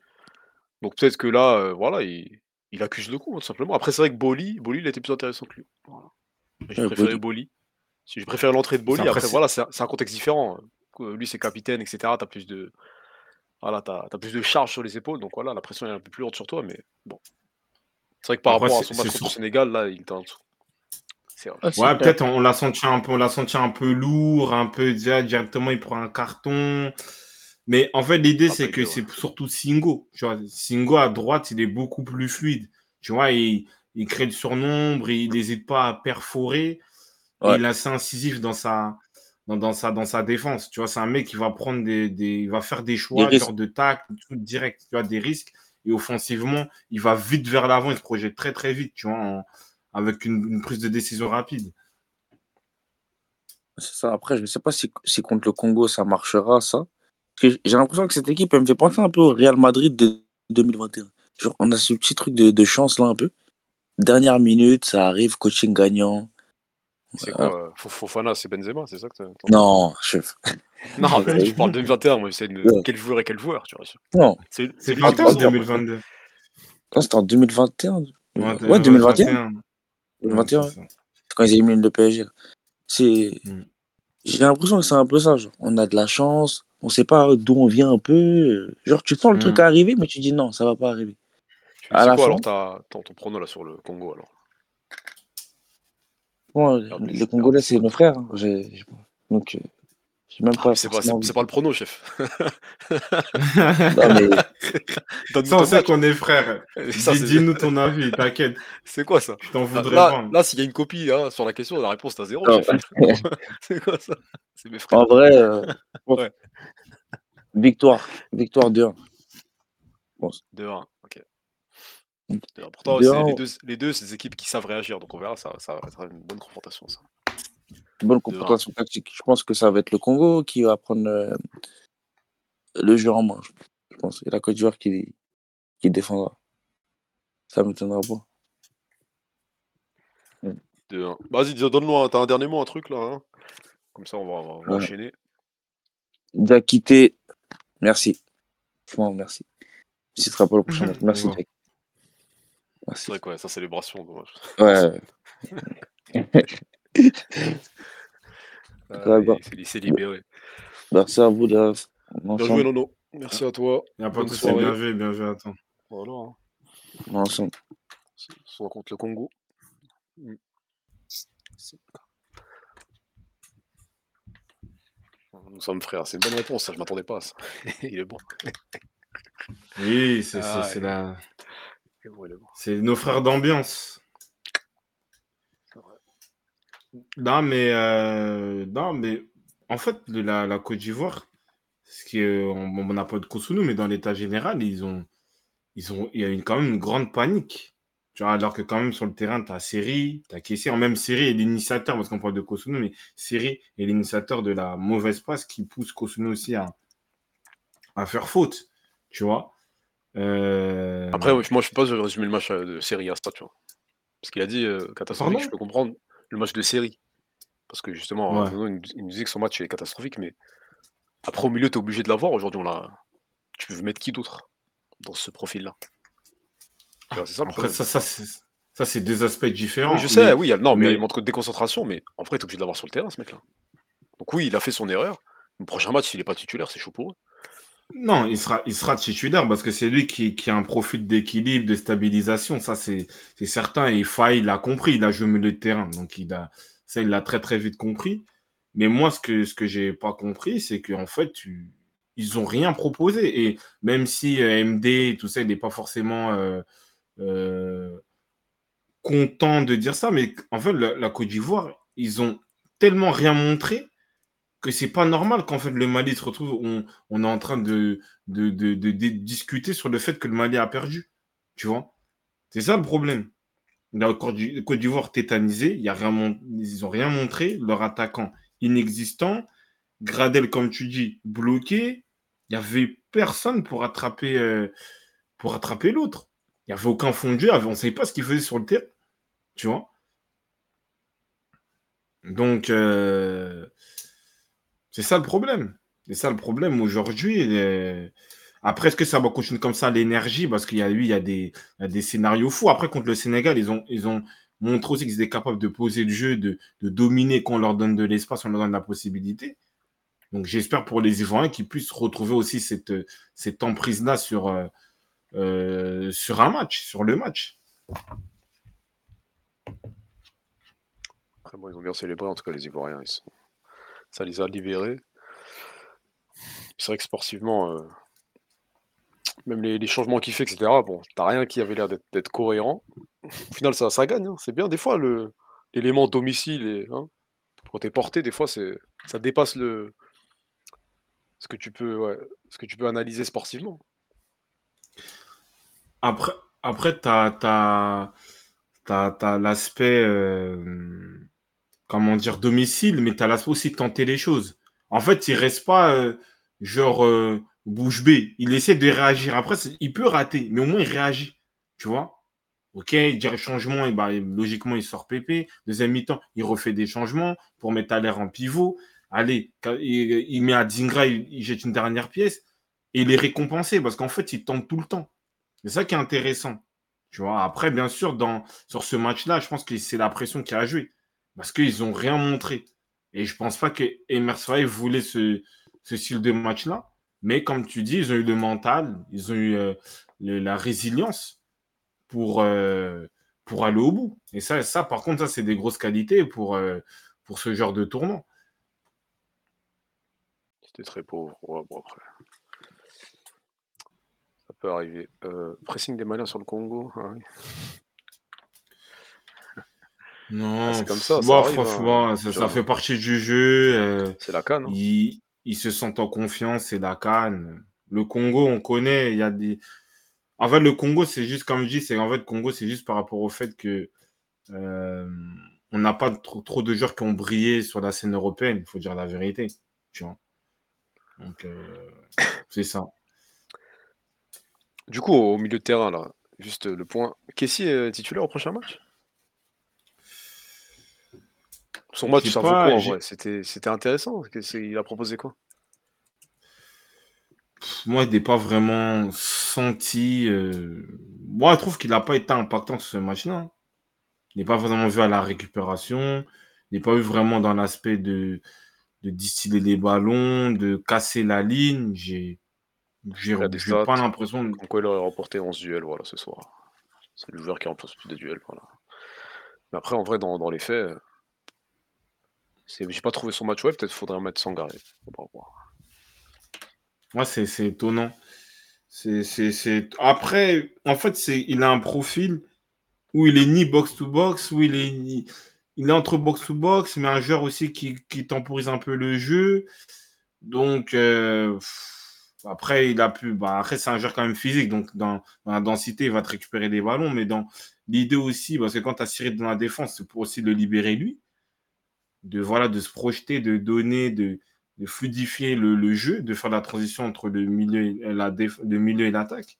Donc peut-être que là, euh, voilà, il, il, accuse le coup tout simplement. Après c'est vrai que Boli, Boli il était plus intéressant que lui. Voilà. J'ai préféré Boli. Si je préfère l'entrée de Boli, après voilà, c'est un contexte différent. Lui c'est capitaine, etc. T'as plus de voilà, t'as as plus de charge sur les épaules, donc voilà, la pression est un peu plus lourde sur toi, mais bon. C'est vrai que par rapport à son match contre le Sénégal, là, il était en dessous. Ouais, peut-être on l'a senti un peu, on l'a senti un peu lourd, un peu directement il prend un carton. Mais en fait, l'idée c'est que c'est surtout Singo. Tu vois, Singo à droite, il est beaucoup plus fluide. Tu vois, il, il crée le surnombre, il n'hésite pas à perforer. Il est assez incisif dans sa, dans, sa, dans sa défense. Tu vois, c'est un mec qui va prendre des, il va faire des choix de tac, direct, tu vois, des risques. Et offensivement, il va vite vers l'avant, il se projette très très vite, tu vois, avec une, prise de décision rapide. C'est ça. Après, je ne sais pas si, contre le Congo ça marchera, ça. J'ai l'impression que cette équipe, elle me fait penser un peu au Real Madrid de 2021. Genre, on a ce petit truc de, de chance là un peu. Dernière minute, ça arrive, coaching gagnant. C'est quoi Fofana, c'est Benzema, c'est ça que tu Non, chef. Non, tu parles de 2021, moi, c'est quel joueur et quel joueur, tu vois. Non. C'est 2022. c'était en 2021. Ouais, 2021. 2021. Quand ils éliminent le PSG. C'est. Hmm. J'ai l'impression que c'est un peu ça. Genre. On a de la chance, on sait pas d'où on vient un peu. Genre, tu sens le truc hmm. arriver, mais tu dis non, ça va pas arriver. C'est quoi alors ton, ton prono là sur le Congo alors? Les Congolais, c'est nos frères. Hein. Donc, euh, même ah, pas. c'est pas, pas, le prono, chef. non, mais... Ça, on qu'on est frères. Dis-nous ton avis, t'inquiète. C'est quoi ça? Je t'en voudrais Là, là s'il y a une copie hein, sur la question, la réponse, t'as zéro. c'est quoi ça? C'est mes frères. En vrai, euh, victoire. Victoire 2-1. Bon. 2-1, ok. Pourtant, les deux, les deux, c'est des équipes qui savent réagir, donc on verra, ça, ça va être une bonne confrontation. Ça. Bonne confrontation tactique. Je pense que ça va être le Congo qui va prendre euh, le jeu en main. Je pense. Et la Côte d'Ivoire qui, qui défendra. Ça me tiendra pas. Vas-y, donne-moi, t'as un dernier mot, un truc là. Hein Comme ça, on va, on va enchaîner. D'Akité, merci. Franchement, merci. Ce sera pour le prochain match. Merci. C'est vrai quoi, sa célébration, dommage. Ouais. ah, il s'est libéré. Merci à vous. Bien joué, Nono. Merci à toi. Il n'y a pas de souci, bien joué, bien joué à toi. Voilà. Hein. Ensemble. Soit contre le Congo. Mm. Nous sommes frères, c'est une bonne réponse, ça, je m'attendais pas à ça. il est bon. Oui, c'est ah, la. C'est nos frères d'ambiance. Non, mais, euh, non, mais en fait, la, la Côte d'Ivoire, ce qui on n'a pas de Kosunu, mais dans l'état général, ils ont, ils ont, il y a une, quand même une grande panique. Tu vois, alors que quand même sur le terrain, tu as Série, tu as Kessé. En même Série est l'initiateur, parce qu'on parle de Kosunu, mais Série est l'initiateur de la mauvaise passe qui pousse Kosunu aussi à, à faire faute. Tu vois euh, Après, moi, je ne sais pas résumer le match euh, de série à ça, tu vois. Parce qu'il a dit euh, catastrophique, je peux comprendre le match de série. Parce que justement, il, nous dit que son match est catastrophique, mais après, au milieu, tu es obligé de l'avoir. Aujourd'hui, on a... tu veux mettre qui d'autre dans ce profil-là? C'est ça, Après, ça, ça, ça c'est deux aspects différents. je sais, oui, non, mais... il montre de déconcentration, mais en vrai, tu es obligé de l'avoir sur le terrain, ce mec-là. Donc, oui, il a fait son erreur. Le prochain match, s'il n'est pas titulaire, c'est chaud pour eux. Non, il sera, il sera titulaire parce que c'est lui qui, a un profil d'équilibre, de stabilisation. Ça, c'est certain. Et Faye, il a compris. Il a joué milieu de terrain. Donc, il a, ça, il l'a très, très vite compris. Mais moi, ce que, ce que j'ai pas compris, c'est qu'en fait, ils ont rien proposé. Et même si euh, MD, tout ça, il n'est pas forcément euh, euh, content de dire ça, mais en fait, la Côte d'Ivoire, ils ont tellement rien montré que c'est pas normal qu'en fait le Mali se retrouve, on, on est en train de de, de, discuter sur le fait que le Mali a perdu. Tu vois? C'est ça le problème. La Côte d'Ivoire tétanisé, y a rien, ils n'ont rien montré, leur attaquant inexistant. Gradel, comme tu dis, bloqué, il n'y avait personne pour attraper, euh, pour attraper l'autre. Il n'y avait aucun fond de jeu, on ne savait pas ce qu'il faisait sur le terrain. Tu vois? Donc, euh, c'est ça le problème. C'est ça le problème aujourd'hui. Après, est-ce que ça va continuer comme ça l'énergie? Parce qu'il y a eu il y a des, scénarios fous. Après, contre le Sénégal, ils ont, montré aussi qu'ils étaient capables de poser le jeu, de, dominer quand on leur donne de l'espace, on leur donne la possibilité. Donc j'espère pour les Ivoiriens qu'ils puissent retrouver aussi cette, emprise-là sur, euh, euh, sur un match, sur le match. Après, ils ont bien célébré, en tout cas les Ivoiriens. Ils sont... Ça les a libérés. C'est vrai que sportivement, euh, même les, changements qu'il fait, etc., bon, t'as rien qui avait l'air d'être cohérent. Au final, ça, ça gagne. Hein. C'est bien. Des fois, l'élément domicile, et, hein, quand t'es porté, des fois, ça dépasse le, ce que tu peux, ce que tu peux analyser sportivement. Après, après tu as, l'aspect, euh, comment dire, domicile, mais tu as l'aspect aussi de tenter les choses. En fait, il reste pas euh, genre euh, bouche. Il essaie de réagir. Après, il peut rater, mais au moins il réagit. Tu vois? Ok, il dirait changement, et bah, logiquement, il sort PP. Deuxième mi-temps, il refait des changements pour mettre à l'air en pivot allez, il, met à Dingra, il, jette une dernière pièce et il est récompensé parce qu'en fait, il tente tout le temps. C'est ça qui est intéressant. Tu vois, après, bien sûr, dans, sur ce match-là, je pense que c'est la pression qui a joué parce qu'ils n'ont rien montré. Et je ne pense pas que Emerson voulait ce, style de match-là. Mais comme tu dis, ils ont eu le mental, ils ont eu euh, la résilience pour, euh, pour aller au bout. Et ça, ça par contre, ça, c'est des grosses qualités pour, euh, pour ce genre de tournoi. C'était très pauvre. après. Ça peut arriver. Pressing des Maliens sur le Congo. Ah non, ah, c'est comme ça. Ça, hein. ça, fait partie du jeu. Euh, c'est la canne. Hein. Ils, se sentent en confiance, c'est la canne. Le Congo, on connaît. Il y a des. En fait, le Congo, c'est juste, comme je dis, c'est en fait, le Congo, c'est juste par rapport au fait que euh, on n'a pas trop, trop, de joueurs qui ont brillé sur la scène européenne, il faut dire la vérité. Tu vois. Donc, euh, c'est ça. Du coup, au milieu de terrain, là, juste le point. Kessie est titulaire au prochain match? Son match, ça vaut quoi en vrai? C'était, c'était intéressant. Il a proposé quoi? Moi, il n'est pas vraiment senti. Euh, moi, je trouve qu'il n'a pas été impactant sur ce match-là. Hein. Il n'est pas vraiment vu à la récupération. Il n'est pas vu vraiment dans l'aspect de, de distiller les ballons, de casser la ligne. J'ai j'ai pas l'impression de. Pourquoi il aurait remporté 11 duels voilà, ce soir. C'est le joueur qui remporte plus de duels. Voilà. Mais après, en vrai, dans, dans les faits, j'ai pas trouvé son match web. Peut-être faudrait mettre Sangaré. Moi, c'est étonnant. C'est Après, en fait, il a un profil où il est ni box-to-box, où il est ni il est entre box-to-box, mais un joueur aussi qui, temporise un peu le jeu. Donc, euh, après, il a pu. Bah, après, c'est un joueur quand même physique. Donc, dans, la densité, il va te récupérer des ballons. Mais dans l'idée aussi, parce que quand tu as Cyril dans la défense, c'est pour aussi le libérer lui. De, voilà, de se projeter, de donner, de, fluidifier le, jeu, de faire la transition entre le milieu et l'attaque.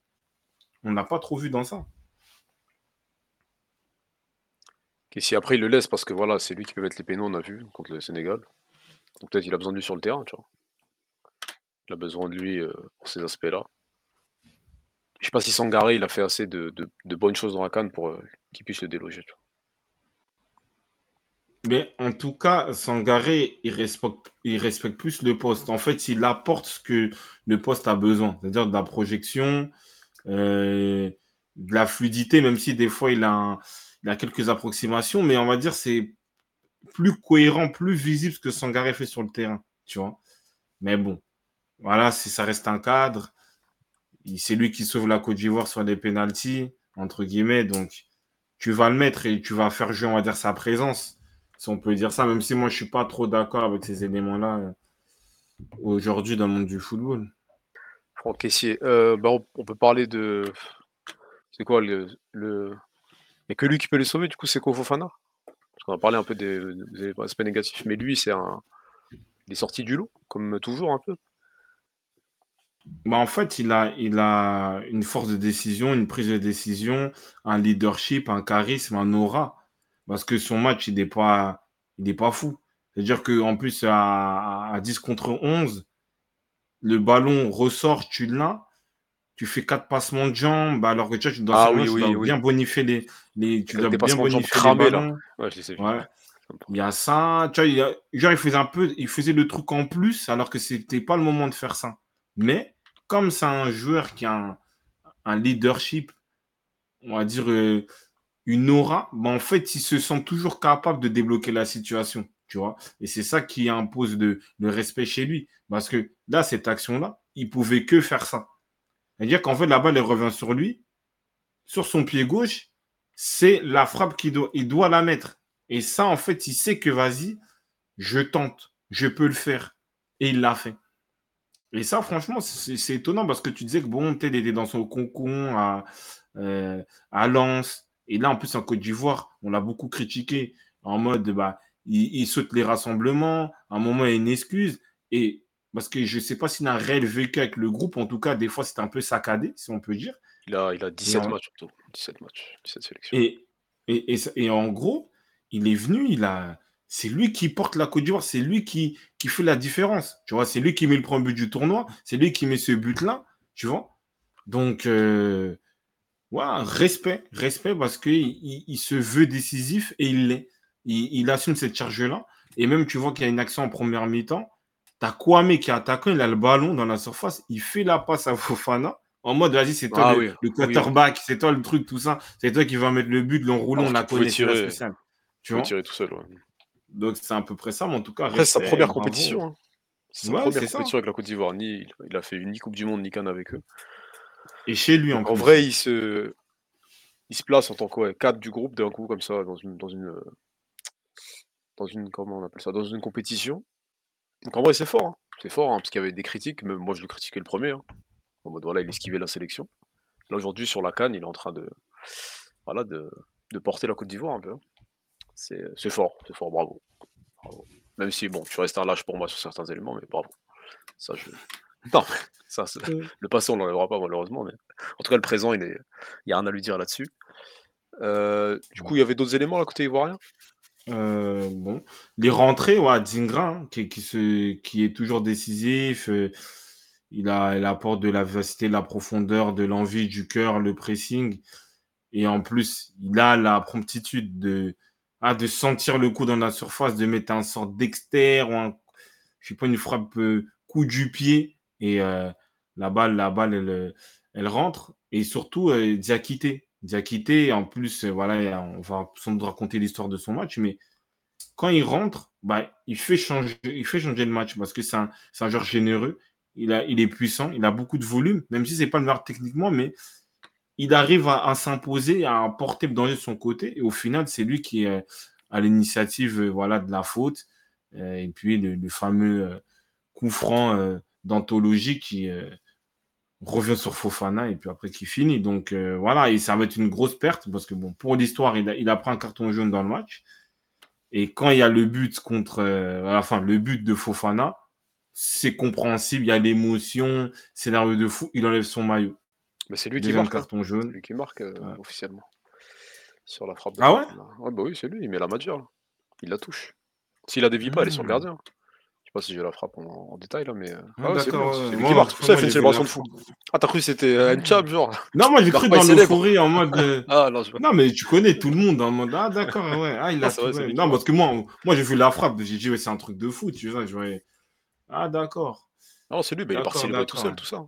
On n'a pas trop vu dans ça. Et si après il le laisse parce que voilà, c'est lui qui peut mettre les pénaux, on a vu, contre le Sénégal. Peut-être qu'il a besoin de lui sur le terrain. Il a besoin de lui euh, pour ces aspects-là. Je sais pas si Sangaré il a fait assez de, bonnes choses dans la canne pour euh, qu'il puisse le déloger. Mais en tout cas, Sangaré, il respecte, plus le poste. En fait, il apporte ce que le poste a besoin, c'est-à-dire de la projection, euh, de la fluidité, même si des fois il a il a quelques approximations, mais on va dire c'est plus cohérent, plus visible ce que Sangaré fait sur le terrain, tu vois. Mais bon, voilà, si ça reste un cadre, c'est lui qui sauve la Côte d'Ivoire sur des pénalties, entre guillemets, donc tu vas le mettre et tu vas faire jouer, on va dire, sa présence, si on peut dire ça, même si moi je suis pas trop d'accord avec ces éléments-là euh, aujourd'hui dans le monde du football. Franck Caissier, euh, bah, on, peut parler de. C'est quoi le, mais que lui qui peut les sauver, du coup, c'est Kofofana? Parce qu'on a parlé un peu des, aspects négatifs, mais lui, c'est un. il est sorti du lot, comme toujours un peu. Bah, en fait, il a, il a une force de décision, une prise de décision, un leadership, un charisme, un aura. Parce que son match, il n'est pas, il pas fou. C'est-à-dire qu'en plus, à, à 10 contre 11, le ballon ressort, tu l'as, tu fais quatre passements de jambes, alors que tu, vois, dois, ah bien bonifier les, les tu dois bien bonifier les ballons. Ouais, je sais, ouais. Il y a ça, tu vois, il genre il faisait un peu, il faisait le truc en plus, alors que c'était pas le moment de faire ça. Mais comme c'est un joueur qui a un, leadership, on va dire euh, une aura, ben en fait, il se sent toujours capable de débloquer la situation, tu vois. Et c'est ça qui impose de, le respect chez lui. Parce que là, cette action-là, il pouvait que faire ça. C'est-à-dire qu'en fait, la balle, elle revient sur lui, sur son pied gauche, c'est la frappe qu'il doit, il doit la mettre. Et ça, en fait, il sait que vas-y, je tente, je peux le faire. Et il l'a fait. Et ça, franchement, c'est étonnant parce que tu disais que bon, peut était dans son concon à, euh, à Lens. Et là, en plus, en Côte d'Ivoire, on l'a beaucoup critiqué en mode, bah, il, saute les rassemblements. À un moment, il y a une excuse. Et parce que je ne sais pas s'il a un réel vécu avec le groupe. En tout cas, des fois, c'est un peu saccadé, si on peut dire. Il a, il a 17 matchs, surtout. 17 matchs, 17 sélections. Et, et, et, et en gros, il est venu, il a c'est lui qui porte la Côte d'Ivoire, c'est lui qui, qui fait la différence. Tu vois, c'est lui qui met le premier but du tournoi, c'est lui qui met ce but-là, tu vois. Donc, euh, respect, respect parce qu'il il, se veut décisif et il l'est. Il, assume cette charge-là. Et même, tu vois qu'il y a une action en première mi-temps. T'as Kwame qui est attaquant, il a le ballon dans la surface, il fait la passe à Fofana. En mode, vas-y, c'est toi ah le, quarterback, c'est toi le truc, tout ça. C'est toi qui vas mettre le but, l'enroulant, on la connaît. Tirer, tu vois? tirer tout seul. Donc c'est à peu près ça, mais en tout cas. c'est sa première compétition. Hein. C'est sa première compétition avec la Côte d'Ivoire. Ni, il a fait ni Coupe du Monde, ni Cannes avec eux. Et chez lui, en, en vrai, il se, il se place en tant que cadre du groupe d'un coup, comme ça, dans une, dans une, dans une, comment on appelle ça, dans une compétition. Donc en vrai, c'est fort. Hein. C'est fort, hein, parce qu'il y avait des critiques. Même moi, je le critiquais le premier. En mode, voilà, il esquivait la sélection. Là, aujourd'hui, sur la Cannes, il est en train de, voilà, de, de porter la Côte d'Ivoire un peu. C'est fort, c'est fort, bravo. Même si, bon, tu restes un lâche pour moi sur certains éléments, mais bravo. Ça, je... Non, ça, le passé, on l'enlèvera pas, malheureusement. Mais... En tout cas, le présent, il n'y a rien à lui dire là-dessus. Euh, du coup, il y avait d'autres éléments à côté ivoirien? Euh, bon. Les rentrées, ouais, Zingra, hein, qui, qui, se, qui est toujours décisif. Euh, il, a, il apporte de la vivacité, de la profondeur, de l'envie, du cœur, le pressing. Et en plus, il a la promptitude de, ah, de sentir le coup dans la surface, de mettre un sort d'extérieur ou un, je sais pas, une frappe euh, coup du pied et euh, la balle, la balle, elle, elle rentre. Et surtout, euh, Diakité. Diakité, en plus, voilà, on va sans doute raconter l'histoire de son match, mais quand il rentre, bah, il, fait changer, il fait changer le match parce que c'est un, un, joueur généreux. Il, est puissant, il a beaucoup de volume, même si c'est pas le meilleur techniquement, mais il arrive à, s'imposer, à porter le danger de son côté. Et au final, c'est lui qui est à l'initiative euh, voilà, de la faute. Euh, et puis le, fameux euh, coup franc d'anthologie qui revient sur Fofana et puis après qui finit. Donc voilà, et ça va être une grosse perte parce que bon, pour l'histoire, il, il a, pris un carton jaune dans le match. Et quand il y a le but contre, enfin, le but de Fofana, c'est compréhensible, il y a l'émotion, scénario de fou, il enlève son maillot c'est lui qui marque. Hein. carton jaune. lui qui marque euh, officiellement. Sur la frappe. Ah ouais Ouais, bah oui, c'est lui, il met la mature. Il la touche. S'il a dévie pas, elle est sur le mmh. gardien. Je pas si j'ai la frappe en, détail là, mais. Euh, ah, ouais, c'est lui, qui marque. Ça, il fait une célébration de fou. Ah, t'as cru que c'était un chap, genre Non, moi j'ai cru dans l'euphorie en mode. ah, non, non, mais tu connais tout le monde en mode. Ah, d'accord, ouais. Ah, il a. Ah, non, parce que moi, moi j'ai vu la frappe. J'ai dit, ouais, c'est un truc de fou, tu vois. Je Ah, d'accord. Non, c'est lui, mais il est parti tout seul, tout ça.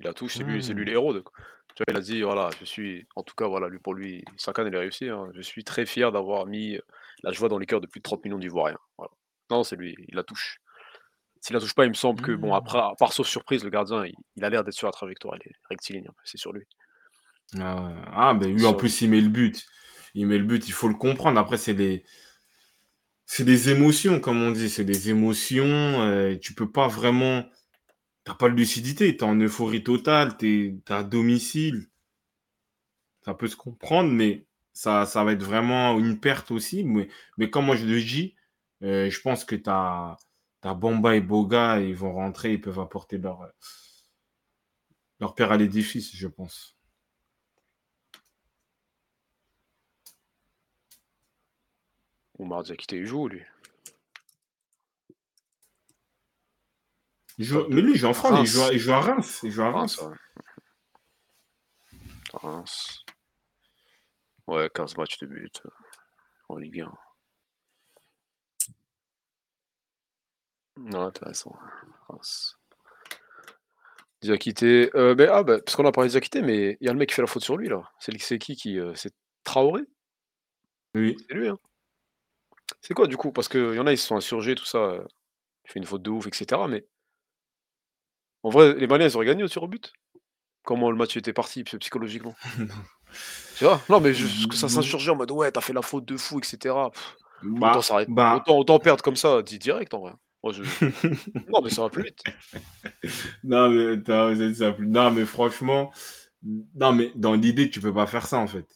Il a touché, c'est lui, c'est lui les héros. Tu vois, il a dit, voilà, je suis, en tout cas, voilà, lui, pour lui, Sakan, il a réussi. Hein. Je suis très fier d'avoir mis la joie dans les cœurs de plus de 30 millions d'Ivoiriens. Voilà. Non, c'est lui, il la touche. S'il la touche pas, il me semble que, bon, après, mmh. à part sauf surprise, le gardien, il, a l'air d'être sur la trajectoire, il est rectiligne, c'est sur lui. Ah, ah ben lui, en plus, il met le but. Il met le but, il faut le comprendre. Après, c'est des. C'est des émotions, comme on dit, c'est des émotions. Euh, tu peux pas vraiment t'as pas de lucidité, tu es en euphorie totale, tu es, à domicile. Ça peut se comprendre, mais ça, ça va être vraiment une perte aussi. Mais, mais comme moi je le dis, euh, je pense que tu as, T'as Bomba et Boga, ils vont rentrer, ils peuvent apporter leur, leur père à l'édifice, je pense. Omar Diakité, il joue, lui. mais lui, il joue en France, il joue, il joue, à Reims. Il joue à Reims. Reims. Ouais, 15 matchs de but en Ligue 1. Non, intéressant. Reims. Diakité. Euh, ben, ah, bah, parce qu'on a parlé de Diakité, mais il y a le mec qui fait la faute sur lui, là. C'est qui qui. Euh, c'est Traoré? Oui. C'est lui, hein. C'est quoi, du coup? Parce qu'il y en a, ils se sont insurgés, tout ça. Euh, il fait une faute de ouf, etc. Mais en vrai, les Maliens, ils auraient gagné au tir au but? Comment le match était parti psychologiquement? Tu vois? Non, mais juste que ça s'insurgeait en mode ouais, t'as fait la faute de fou, etc. Bah, autant, bah. autant, perdre comme ça, dit direct en vrai. non, mais ça va plus vite. non, mais, ça non, mais franchement, non, mais dans l'idée, tu peux pas faire ça en fait.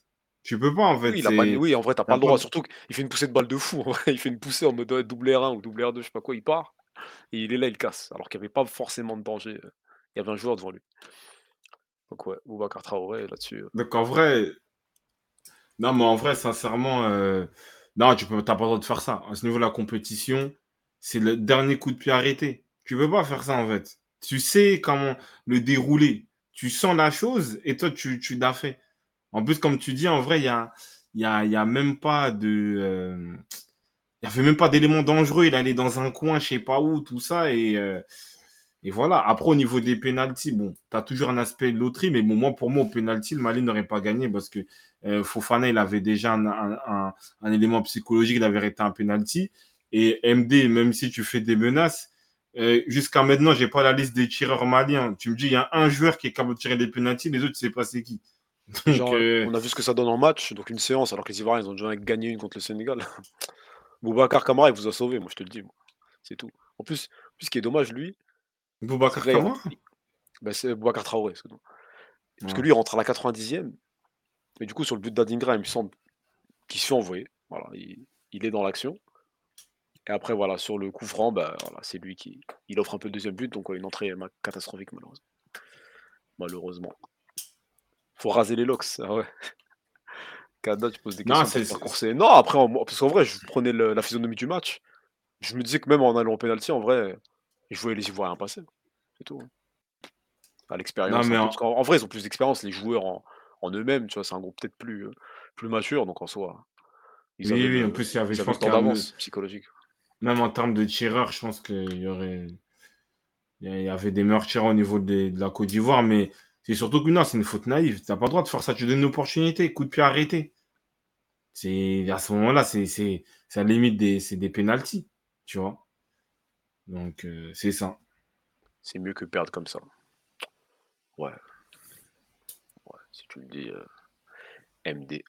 Tu peux pas en fait. Oui, oui en vrai, t'as pas le droit. Surtout qu'il fait une poussée de balle de fou. Il fait une poussée en mode double R1 ou double R2, je sais pas quoi, il part. Et il est là, il casse. Alors qu'il n'y avait pas forcément de danger. Il y avait un joueur devant lui. Donc ouais, Boubacar Traoré là-dessus. Euh. Donc en vrai, non mais en vrai, sincèrement, euh, non, tu peux, pas le droit de faire ça. À ce niveau de la compétition, c'est le dernier coup de pied arrêté. Tu peux pas faire ça en fait. Tu sais comment le dérouler. Tu sens la chose et toi, tu, tu l'as fait. En plus, comme tu dis, en vrai, il y a, y, a, y a même pas de. Euh, il n'y avait même pas d'éléments dangereux. Il allait dans un coin, je sais pas où, tout ça. Et, et voilà. Après, au niveau des pénalties, bon, tu as toujours un aspect loterie, mais bon, moi, pour moi, au pénalty, le Mali n'aurait pas gagné parce que euh, Fofana, il avait déjà un, élément psychologique, avait arrêté un pénalty. Et MD, même si tu fais des menaces, euh, jusqu'à maintenant, je n'ai pas la liste des tireurs maliens. Tu me dis, il y a un joueur qui est capable de tirer des pénalties, les autres, tu sais pas c'est qui. Euh, on a vu ce que ça donne en match, donc une séance, alors que les Ivoiriens, ils ont déjà gagné une contre le Sénégal. Boubacar Kamara, il vous a sauvé, moi, je te le dis. C'est tout. En plus, ce qui est dommage, lui, Boubacar Kamara bah, C'est Boubacar Traoré. Parce que lui, il rentre à la 90e. Mais du coup, sur le but d'Adingra, il me semble qu'il se fait envoyer. Voilà, il, est dans l'action. Et après, voilà, sur le coup franc, bah, voilà, c'est lui qui il offre un peu le deuxième but. Donc, une entrée catastrophique, malheureusement. Malheureusement. Faut raser les locks. Ah ouais. Kada, tu poses des questions. Non, non après, parce qu'en vrai, je prenais la physionomie du match. Je me disais que même en allant au penalty, en vrai, je voyais les Ivoiriens passer. C'est tout. Hein. À l'expérience. Hein, en... vrai, ils ont plus d'expérience, les joueurs en, eux-mêmes, tu vois, c'est un groupe peut-être plus, euh, plus mature, donc en soi. oui, oui, en plus, il y avait, je pense, d'avance psychologique. Même en termes de tireurs, je pense qu'il y aurait. Il y avait des meilleurs tireurs au niveau de, la Côte d'Ivoire, mais c'est surtout que non, c'est une faute naïve. Tu n'as pas le droit de faire ça. Tu donnes une opportunité, coup de pied arrêté. C'est, à ce moment-là, c'est, c'est, à la limite des, c'est des pénalties, tu vois. Donc, euh, c'est ça. C'est mieux que perdre comme ça. Ouais. Ouais, si tu me dis euh, MD.